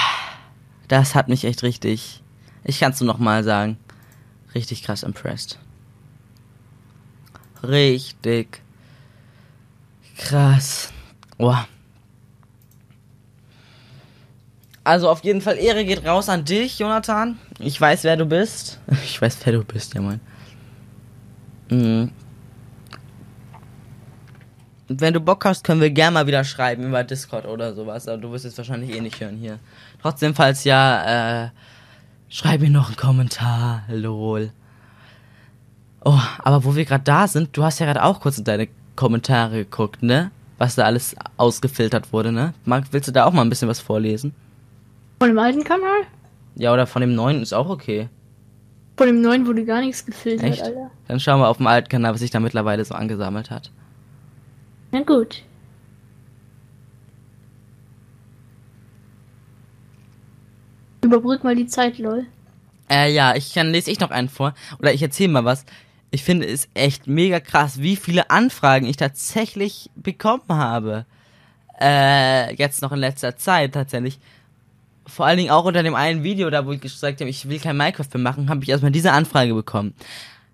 A: das hat mich echt richtig. Ich kann's nur noch mal sagen. Richtig krass impressed. Richtig krass. Oh. Also auf jeden Fall Ehre geht raus an dich, Jonathan. Ich weiß, wer du bist. Ich weiß, wer du bist, ja moin. Mhm. Wenn du Bock hast, können wir gerne mal wieder schreiben über Discord oder sowas. Aber du wirst es wahrscheinlich eh nicht hören hier. Trotzdem, falls ja, äh, schreib mir noch einen Kommentar. Lol. Oh, aber wo wir gerade da sind, du hast ja gerade auch kurz in deine Kommentare geguckt, ne? Was da alles ausgefiltert wurde, ne? Marc, willst du da auch mal ein bisschen was vorlesen?
B: Von dem alten Kanal?
A: Ja, oder von dem neuen ist auch okay.
B: Von dem neuen wurde gar nichts gefiltert,
A: Echt?
B: Alter.
A: Dann schauen wir auf dem alten Kanal, was sich da mittlerweile so angesammelt hat.
B: Na gut. Überbrück mal die Zeit, lol.
A: Äh, ja, ich kann lese ich noch einen vor. Oder ich erzähle mal was. Ich finde es echt mega krass, wie viele Anfragen ich tatsächlich bekommen habe. Äh, jetzt noch in letzter Zeit tatsächlich. Vor allen Dingen auch unter dem einen Video, da wo ich gesagt habe, ich will kein Minecraft mehr machen, habe ich erstmal diese Anfrage bekommen.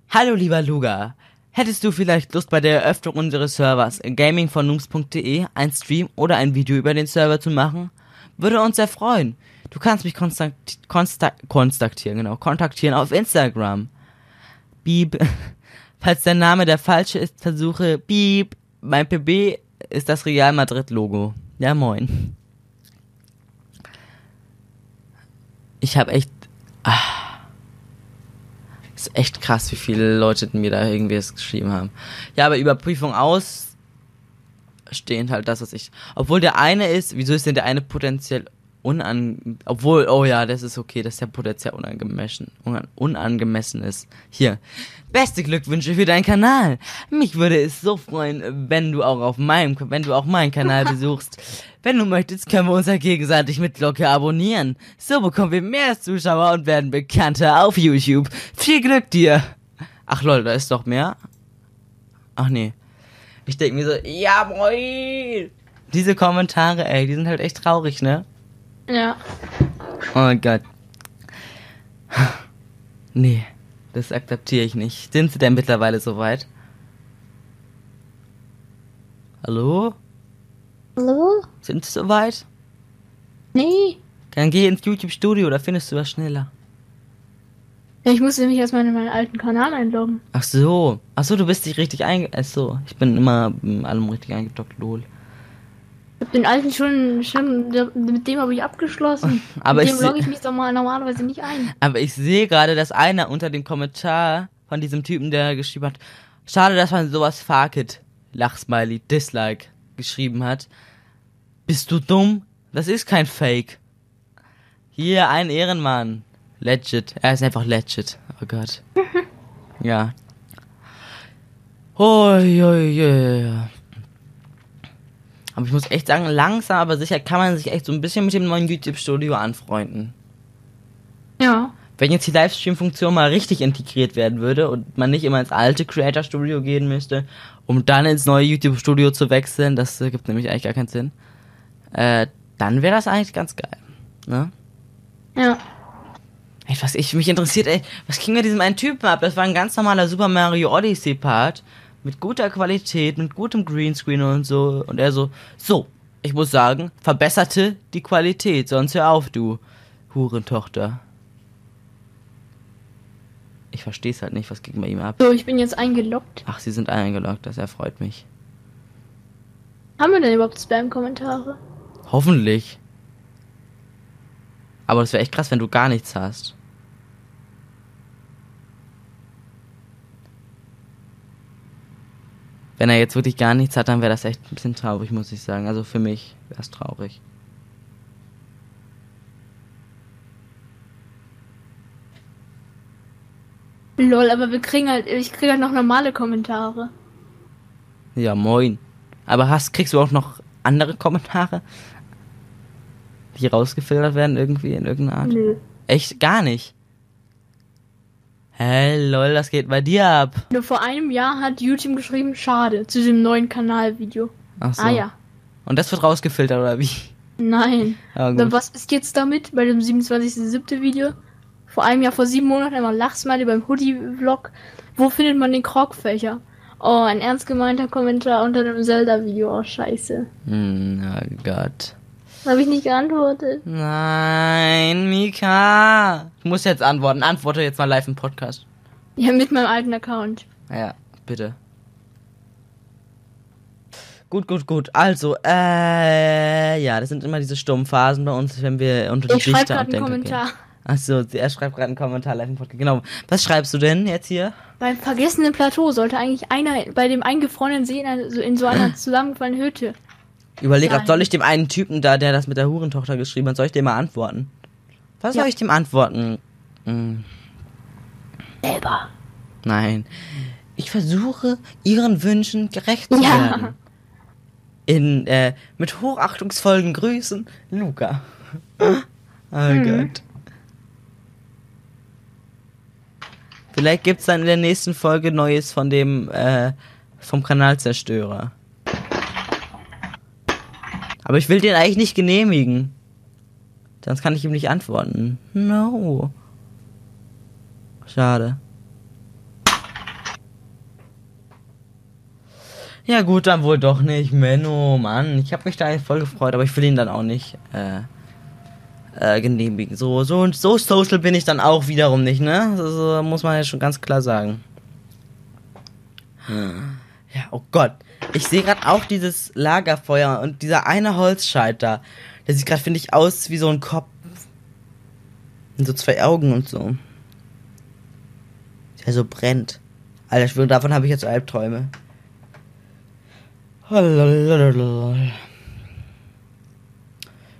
A: Hallo lieber Luga, hättest du vielleicht Lust bei der Eröffnung unseres Servers gamingvonnoobs.de ein Stream oder ein Video über den Server zu machen? Würde uns sehr freuen. Du kannst mich kontaktieren, genau, kontaktieren auf Instagram. Beep. Falls der Name der falsche ist, versuche Beep. Mein PB ist das Real Madrid Logo. Ja, moin. Ich habe echt. Ah, ist echt krass, wie viele Leute mir da irgendwie das geschrieben haben. Ja, aber Überprüfung aus stehend halt das, was ich. Obwohl der eine ist, wieso ist denn der eine potenziell unan. Obwohl, oh ja, das ist okay, dass der potenziell unangemessen, unan, unangemessen ist. Hier. Beste Glückwünsche für deinen Kanal. Mich würde es so freuen, wenn du auch auf meinem, wenn du auch meinen Kanal besuchst. Wenn du möchtest, können wir uns ja gegenseitig mit Glocke abonnieren. So bekommen wir mehr Zuschauer und werden bekannter auf YouTube. Viel Glück dir. Ach lol, da ist doch mehr. Ach nee. Ich denke mir so, ja moin. Diese Kommentare, ey, die sind halt echt traurig, ne?
B: Ja.
A: Oh mein Gott. Nee, das akzeptiere ich nicht. Sind sie denn mittlerweile soweit? Hallo?
B: Hallo?
A: Sind sie soweit?
B: Nee.
A: Dann geh ins YouTube-Studio, da findest du was schneller.
B: Ja, ich musste mich erstmal in meinen alten Kanal einloggen.
A: Ach so. Ach so, du bist nicht richtig einge... Ach so, ich bin immer in allem richtig eingedockt, lol.
B: Ich hab den alten schon, schon mit dem habe ich abgeschlossen.
A: Aber
B: mit
A: ich
B: dem logge ich mich doch mal normalerweise nicht ein.
A: Aber ich sehe gerade, dass einer unter dem Kommentar von diesem Typen, der geschrieben hat, schade, dass man sowas faket, Lachsmiley, Dislike, geschrieben hat. Bist du dumm? Das ist kein Fake. Hier, ein Ehrenmann. Legit. Er ist einfach legit. Oh Gott. ja. Oh, ja, ja. Aber ich muss echt sagen, langsam, aber sicher kann man sich echt so ein bisschen mit dem neuen YouTube-Studio anfreunden
B: Ja.
A: wenn jetzt die Livestream-Funktion mal richtig integriert werden würde und man nicht immer ins alte Creator Studio gehen müsste, um dann ins neue YouTube Studio zu wechseln, das äh, gibt nämlich eigentlich gar keinen Sinn, äh, dann wäre das eigentlich ganz geil. Ne?
B: Ja.
A: Ey, was ich mich interessiert, ey, was ging mit diesem einen Typen ab? Das war ein ganz normaler Super Mario Odyssey Part mit guter Qualität, mit gutem Greenscreen und so. Und er so, so, ich muss sagen, verbesserte die Qualität, sonst hör auf, du Hurentochter. Ich versteh's halt nicht, was ging bei ihm ab.
B: So, ich bin jetzt eingeloggt.
A: Ach, sie sind eingeloggt, das erfreut mich.
B: Haben wir denn überhaupt Spam-Kommentare?
A: Hoffentlich. Aber das wäre echt krass, wenn du gar nichts hast. Wenn er jetzt wirklich gar nichts hat, dann wäre das echt ein bisschen traurig, muss ich sagen. Also für mich wäre es traurig.
B: Lol, aber wir kriegen halt, ich kriege halt noch normale Kommentare.
A: Ja, moin. Aber hast, kriegst du auch noch andere Kommentare, die rausgefiltert werden irgendwie in irgendeiner Art?
B: Nö.
A: Echt gar nicht. Hä, lol, das geht bei dir ab.
B: Nur vor einem Jahr hat YouTube geschrieben, schade, zu dem neuen Kanalvideo.
A: Ach so.
B: Ah ja.
A: Und das wird rausgefiltert oder wie?
B: Nein.
A: Ja,
B: Dann was ist jetzt damit bei dem 27.07. Video? Vor einem Jahr, vor sieben Monaten einmal Lachsmiley beim Hoodie-Vlog. Wo findet man den Krogfächer? Oh, ein ernst gemeinter Kommentar unter dem Zelda-Video. Oh, scheiße.
A: Hm, oh Gott.
B: Habe ich nicht geantwortet.
A: Nein, Mika. Du musst jetzt antworten. Antworte jetzt mal live im Podcast.
B: Ja, mit meinem alten Account.
A: Ja, bitte. Gut, gut, gut. Also, äh, ja, das sind immer diese stummen Phasen bei uns, wenn wir unter die
B: Ich
A: Dichter
B: gerade
A: und
B: einen
A: Denker
B: Kommentar.
A: gehen. Achso, er schreibt gerade einen Kommentar live im Podcast. Genau. Was schreibst du denn jetzt hier?
B: Beim vergessenen Plateau sollte eigentlich einer bei dem eingefrorenen See in, einer- so- in so einer zusammengefallenen Hütte.
A: Überleg
B: Nein.
A: soll ich dem einen Typen da, der das mit der Hurentochter geschrieben hat, soll ich dem mal antworten? Was
B: Ja.
A: soll ich dem antworten? Hm,
B: Selber.
A: nein. Ich versuche, ihren Wünschen gerecht zu
B: Ja.
A: werden. In, äh, mit hochachtungsvollen Grüßen, Luca. oh Gott. Vielleicht gibt's dann in der nächsten Folge Neues von dem, äh, vom Kanalzerstörer. Aber ich will den eigentlich nicht genehmigen. Sonst kann ich ihm nicht antworten. No. Schade. Ja gut, dann wohl doch nicht. Menno, Mann. Ich habe mich da voll gefreut, aber ich will ihn dann auch nicht äh, äh, genehmigen. So, so, so social bin ich dann auch wiederum nicht, ne? So, so muss man ja schon ganz klar sagen. Ja, oh Gott. Ich sehe gerade auch dieses Lagerfeuer und dieser eine Holzscheit da. Der sieht gerade, finde ich, aus wie so ein Kopf. Und so zwei Augen und so. Der so brennt. Alter, ich schwöre, davon habe ich jetzt Albträume.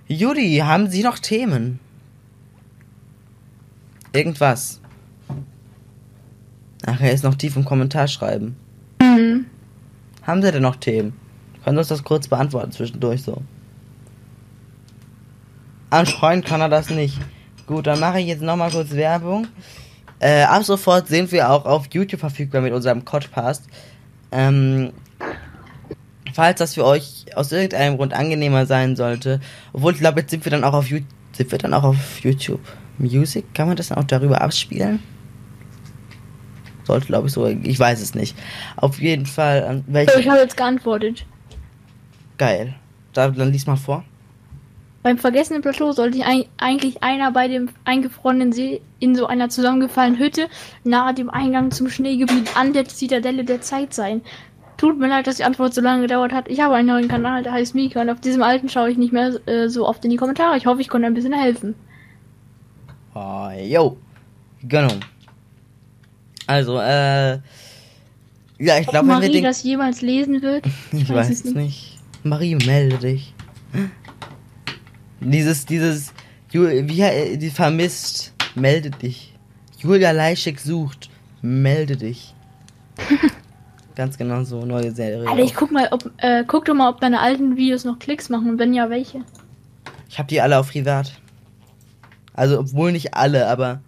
A: Judy, haben Sie noch Themen? Irgendwas. Ach, er ist noch tief im Kommentar schreiben. Haben Sie denn noch Themen? Können Sie uns das kurz beantworten zwischendurch so? Anscheinend kann er das nicht. Gut, dann mache ich jetzt nochmal kurz Werbung. Äh, ab sofort sind wir auch auf YouTube verfügbar mit unserem Podcast. Ähm, falls das für euch aus irgendeinem Grund angenehmer sein sollte, obwohl ich glaube, jetzt sind wir dann auch auf YouTube, sind wir dann auch auf YouTube Music? Kann man das dann auch darüber abspielen? Sollte, glaube ich, so. Ich weiß es nicht. Auf jeden Fall.
B: Ich habe jetzt geantwortet.
A: Geil. Da, dann lies mal vor.
B: Beim vergessenen Plateau sollte ich eig- eigentlich einer bei dem eingefrorenen See in so einer zusammengefallenen Hütte nahe dem Eingang zum Schneegebiet an der Zitadelle der Zeit sein. Tut mir leid, dass die Antwort so lange gedauert hat. Ich habe einen neuen Kanal, der heißt Mika und auf diesem alten schaue ich nicht mehr äh, so oft in die Kommentare. Ich hoffe, ich konnte ein bisschen helfen.
A: Oh, yo. Gönnung. Also, äh. Ja, ich glaube, wenn wir
B: Marie
A: den.
B: das jemals lesen wird?
A: Ich weiß es nicht. Marie, melde dich. Dieses, dieses. Wie, die vermisst. Melde dich. Julia Leischek sucht. Melde dich. Ganz genau so, neue Serie.
B: Alter, ich guck mal, ob, äh, guck doch mal, ob deine alten Videos noch Klicks machen und wenn ja, welche.
A: Ich habe die alle auf privat. Also, obwohl nicht alle, aber.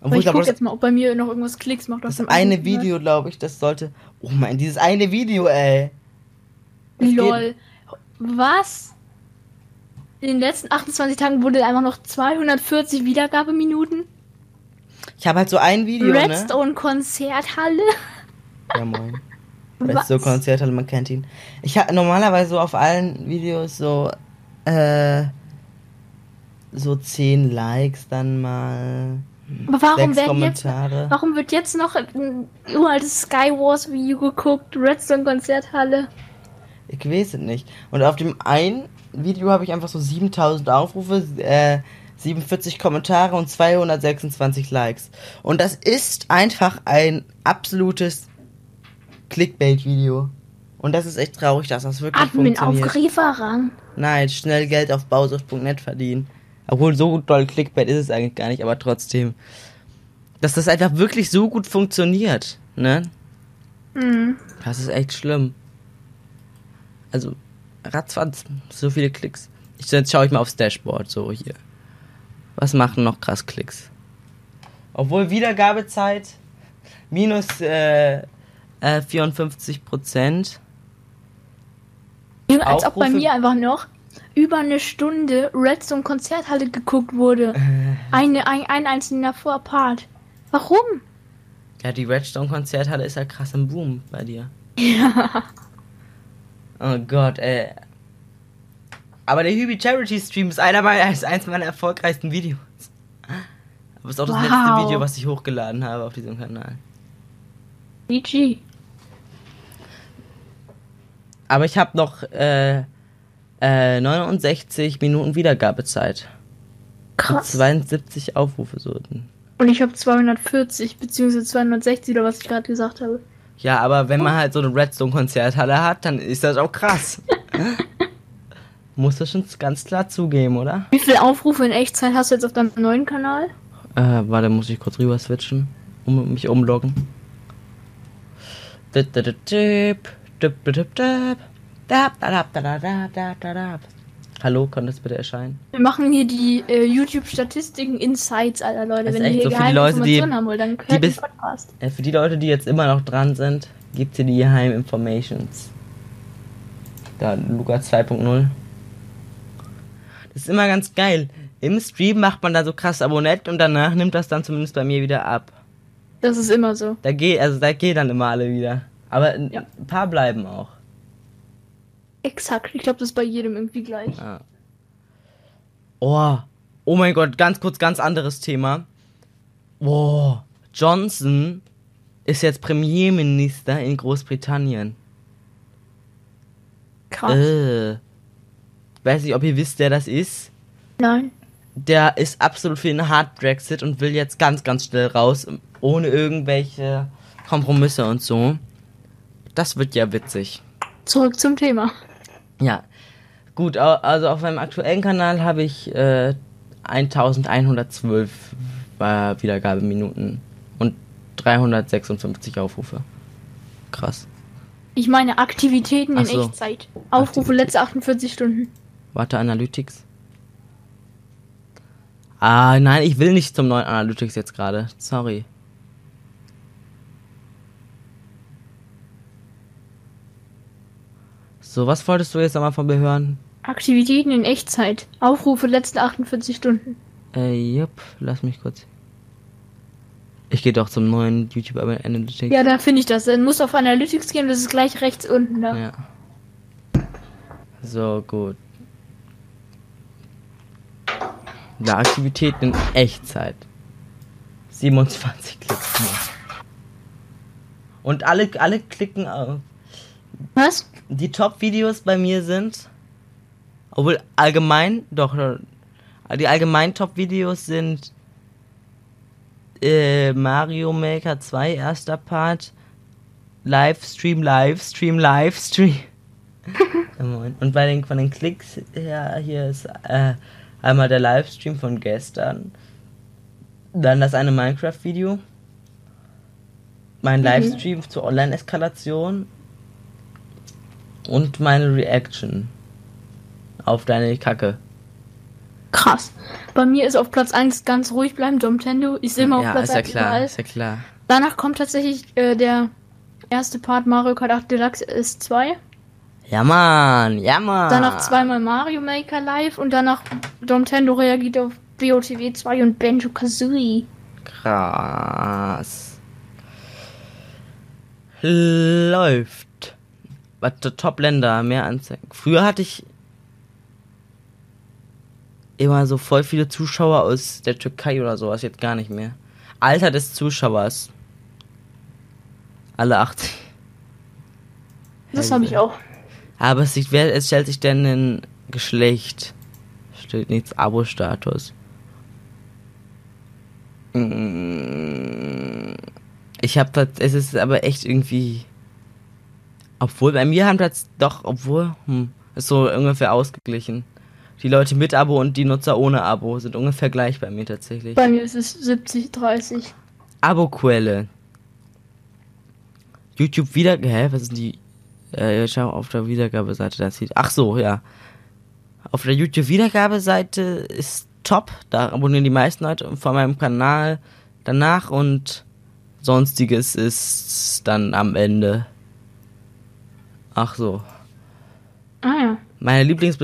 A: Obwohl
B: ich
A: glaube,
B: guck
A: das,
B: jetzt mal, ob bei mir noch irgendwas Klicks macht.
A: das
B: dem
A: eine. Video, glaube ich, das sollte. Oh mein, dieses eine Video, ey. Geht-
B: Lol. Was? In den letzten 28 Tagen wurde einfach noch 240 Wiedergabeminuten.
A: Ich habe halt so ein Video, ne?
B: Redstone Konzerthalle.
A: Ja, moin. Redstone Konzert, man kennt ihn. Ich habe normalerweise so auf allen Videos so, äh, so 10 Likes dann mal.
B: Aber warum werden jetzt, warum wird jetzt noch ein uraltes Skywars Video geguckt? Redstone Konzerthalle.
A: Ich weiß es nicht. Und auf dem einen Video habe ich einfach so 7000 Aufrufe, äh, 47 Kommentare und 226 Likes. Und das ist einfach ein absolutes Clickbait-Video. Und das ist echt traurig, dass das wirklich
B: Admin auf
A: funktioniert.
B: Grieferrang.
A: Nein, schnell Geld auf bausucht.net verdienen. Obwohl so doll Clickbait ist es eigentlich gar nicht, aber trotzdem. Dass das einfach wirklich so gut funktioniert, ne?
B: Hm.
A: Das ist echt schlimm. Also, ratzfatz, so viele Klicks. Ich, jetzt schaue ich mal aufs Dashboard, so hier. Was machen noch krass Klicks? Obwohl Wiedergabezeit minus äh, äh, 54 Prozent.
B: Als ob bei
A: Aufrufe-
B: mir einfach noch über eine Stunde Redstone Konzerthalle geguckt wurde.
A: Äh.
B: Eine, ein, ein einzelner Vorpart. Warum?
A: Ja, die Redstone-Konzerthalle ist ja krass im Boom bei dir. Ja. Oh Gott, ey. Aber der Hübi Charity Stream ist einer meiner, ist eins meiner erfolgreichsten Videos. Aber ist auch das
B: Wow.
A: letzte Video, was ich hochgeladen habe auf diesem Kanal.
B: GG.
A: Aber ich habe noch äh, äh, 69 Minuten Wiedergabezeit. Und
B: Krass.
A: 72 Aufrufe so.
B: Und ich habe 240 bzw. 260 oder was ich gerade gesagt habe.
A: Ja, aber wenn man halt so eine Redstone-Konzerthalle hat, dann ist das auch krass. Muss das schon ganz klar zugeben, oder?
B: Wie viele Aufrufe in Echtzeit hast du jetzt auf deinem neuen Kanal?
A: Äh, warte, muss ich kurz rüber switchen, um mich umloggen. Dip, dip, dip, dip, dip, dip, da, da, da, da, da, da, da. Hallo, kann das bitte erscheinen?
B: Wir machen hier die äh, YouTube-Statistiken Insights, Alter Leute. Wenn ihr hier
A: so die
B: geheime
A: Leute, die-
B: Informationen haben wollt, dann hört
A: die
B: den Podcast.
A: Äh, für die Leute, die jetzt immer noch dran sind, gibt's hier die Geheim Informations. Da, Luca 2.0. Das ist immer ganz geil. Im Stream macht man da so krass Abonnent und danach nimmt das dann zumindest bei mir wieder ab.
B: Das ist immer so.
A: Da geht, also da gehen dann immer alle wieder. Aber
B: Ja.
A: ein paar bleiben auch.
B: Exakt. Ich glaube, das ist bei jedem irgendwie gleich.
A: Ja. Oh, oh mein Gott, ganz kurz, ganz anderes Thema. Oh, Johnson ist jetzt Premierminister in Großbritannien.
B: Krass.
A: Äh. Weiß nicht, ob ihr wisst, wer das ist.
B: Nein.
A: Der ist absolut für einen Hard Brexit und will jetzt ganz, ganz schnell raus, ohne irgendwelche Kompromisse und so. Das wird ja witzig.
B: Zurück zum Thema.
A: Ja. Gut, also auf meinem aktuellen Kanal habe ich äh, 1112 äh, Wiedergabeminuten und 356 Aufrufe. Krass.
B: Ich meine Aktivitäten
A: Ach
B: in
A: so.
B: Echtzeit. Aufrufe
A: Aktivitäten.
B: letzte 48 Stunden.
A: Warte, Analytics. Ah, nein, ich will nicht zum neuen Analytics jetzt gerade. Sorry. So, was wolltest du jetzt nochmal von mir hören?
B: Aktivitäten in Echtzeit. Aufrufe letzte 48 Stunden.
A: Äh, jupp, lass mich kurz. Ich gehe doch zum neuen YouTube Analytics.
B: Ja, da finde ich das. Dann musst du auf Analytics gehen, das ist gleich rechts unten da.
A: Ja. So, gut. Ja, Aktivitäten in Echtzeit. 27 Klicks nur. Und alle, alle klicken auf.
B: Was?
A: Die Top-Videos bei mir sind. Obwohl allgemein, doch, die allgemein Top-Videos sind äh, Mario Maker 2, erster Part, Livestream, Livestream, Livestream. Und bei den, von den Klicks her, hier ist äh, einmal der Livestream von gestern, dann das eine Minecraft-Video, mein Livestream zur Online-Eskalation und meine Reaction auf deine Kacke.
B: Krass. Bei mir ist auf Platz 1 ganz ruhig bleiben. Domtendo ist immer auf
A: ja,
B: Platz
A: ist ja
B: 1
A: klar,
B: überall.
A: ist ja klar.
B: Danach kommt tatsächlich äh, der erste Part Mario Kart 8 Deluxe ist 2.
A: Ja, Mann, ja, Mann.
B: Danach zweimal Mario Maker live und danach Domtendo reagiert auf BOTW 2 und Benjo Kazooie.
A: Krass. Läuft. Top-Länder, mehr Anzeigen. Früher hatte ich immer so voll viele Zuschauer aus der Türkei oder sowas, jetzt gar nicht mehr. Alter des Zuschauers. Alle 80.
B: Das habe ich auch.
A: Aber es, sieht, wer, es stellt sich denn ein Geschlecht. Steht nichts Abo-Status. Mm, Ich habe das, es ist aber echt irgendwie. Obwohl, bei mir haben das doch, obwohl, hm, ist so ungefähr ausgeglichen. Die Leute mit Abo und die Nutzer ohne Abo sind ungefähr gleich bei mir tatsächlich.
B: Bei mir ist es 70, 30.
A: Abo-Quelle. YouTube wieder. Hä, was ist die? Äh, schau auf der Wiedergabeseite, das sieht. Ach so, ja. Auf der YouTube-Wiedergabeseite ist top. Da abonnieren die meisten Leute von meinem Kanal danach und sonstiges ist dann am Ende. Ach so.
B: Ah ja.
A: Meine Lieblings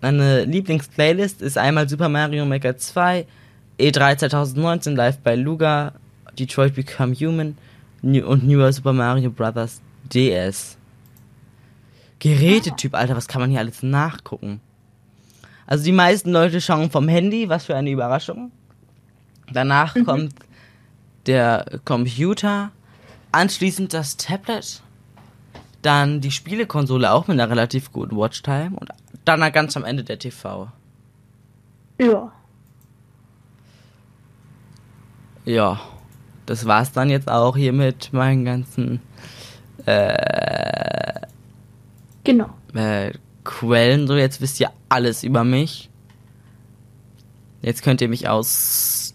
A: meine Lieblingsplaylist ist einmal Super Mario Maker 2, E3 2019 live bei Luga, Detroit Become Human und Newer Super Mario Bros. DS. Gerätetyp, Alter, was kann man hier alles nachgucken? Also die meisten Leute schauen vom Handy, was für eine Überraschung. Danach
B: Mhm.
A: kommt der Computer, anschließend das Tablet, dann die Spielekonsole auch mit einer relativ guten Watchtime und dann ganz am Ende der TV.
B: Ja.
A: Ja, das war's dann jetzt auch hier mit meinen ganzen äh,
B: Genau.
A: äh, Quellen. So, jetzt wisst ihr alles über mich. Jetzt könnt ihr mich aussaugen.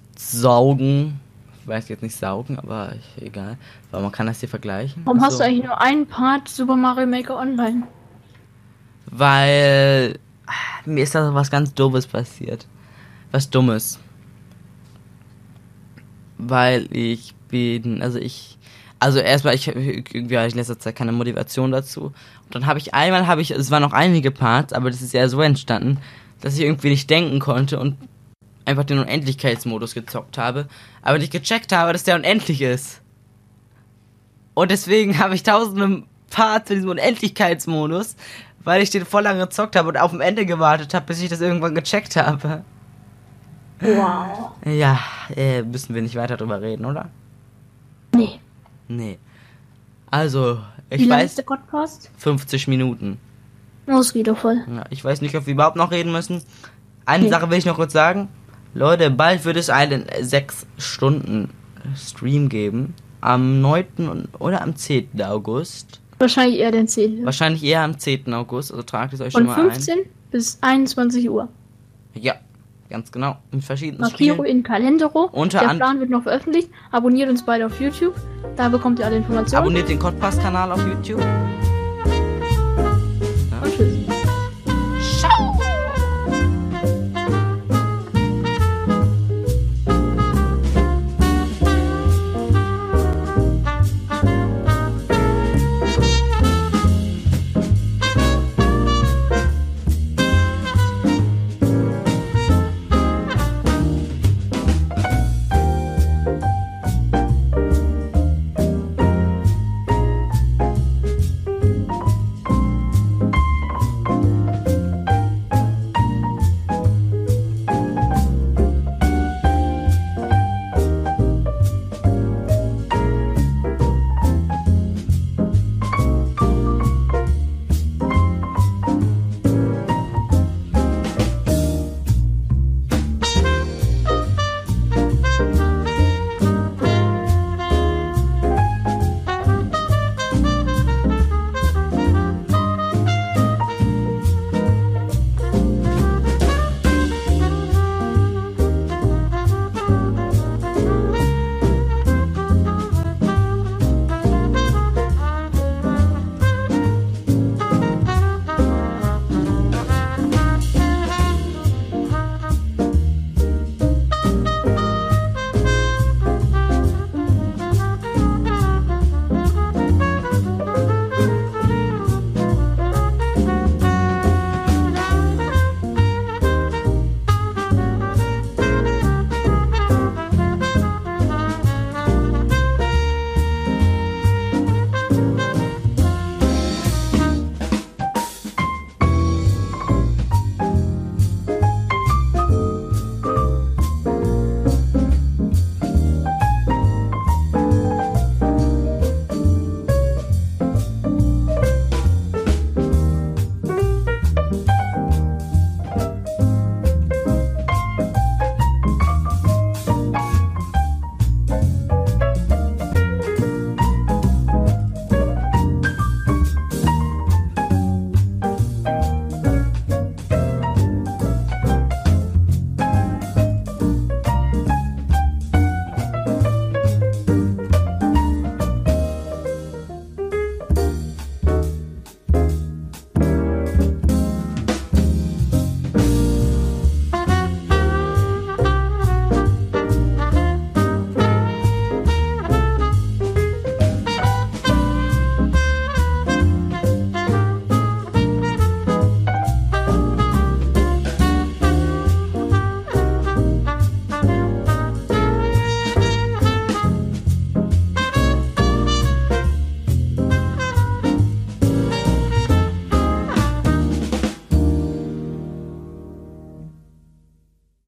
A: Ich weiß jetzt nicht saugen, aber ich, egal. Aber man kann das hier vergleichen.
B: Warum hast
A: So.
B: du eigentlich nur einen Part Super Mario Maker Online?
A: Weil ah, mir ist da was ganz Dummes passiert. Was Dummes. Weil ich bin, also ich, also erstmal, ich irgendwie hatte ich in letzter Zeit keine Motivation dazu. Und dann habe ich einmal, habe ich, es waren noch einige Parts, aber das ist ja so entstanden, dass ich irgendwie nicht denken konnte und einfach den Unendlichkeitsmodus gezockt habe, aber nicht gecheckt habe, dass der unendlich ist. Und deswegen habe ich tausende Parts in diesem Unendlichkeitsmodus, weil ich den voll lange gezockt habe und auf dem Ende gewartet habe, bis ich das irgendwann gecheckt habe.
B: Wow.
A: Ja, äh, müssen wir nicht weiter drüber reden, oder?
B: Nee.
A: Nee. Also,
B: Wie
A: ich
B: lange ist
A: weiß,
B: der Podcast?
A: 50 Minuten.
B: Oh, es geht doch voll.
A: Ja, ich weiß nicht, ob wir überhaupt noch reden müssen. Eine
B: Nee.
A: Sache will ich noch kurz sagen. Leute, bald wird es einen 6 Stunden Stream geben. Am 9. und- oder am 10. August.
B: Wahrscheinlich eher den 10.
A: Wahrscheinlich eher am 10. August, also tragt es euch schon
B: Von
A: mal
B: 15 bis 21 Uhr.
A: Ja, ganz genau. Mit verschiedenen
B: Markierung
A: Spielen.
B: in Kalendero.
A: Unter
B: der
A: an-
B: Plan wird noch veröffentlicht. Abonniert uns beide auf YouTube. Da bekommt ihr alle Informationen.
A: Abonniert den Codpass-Kanal auf YouTube.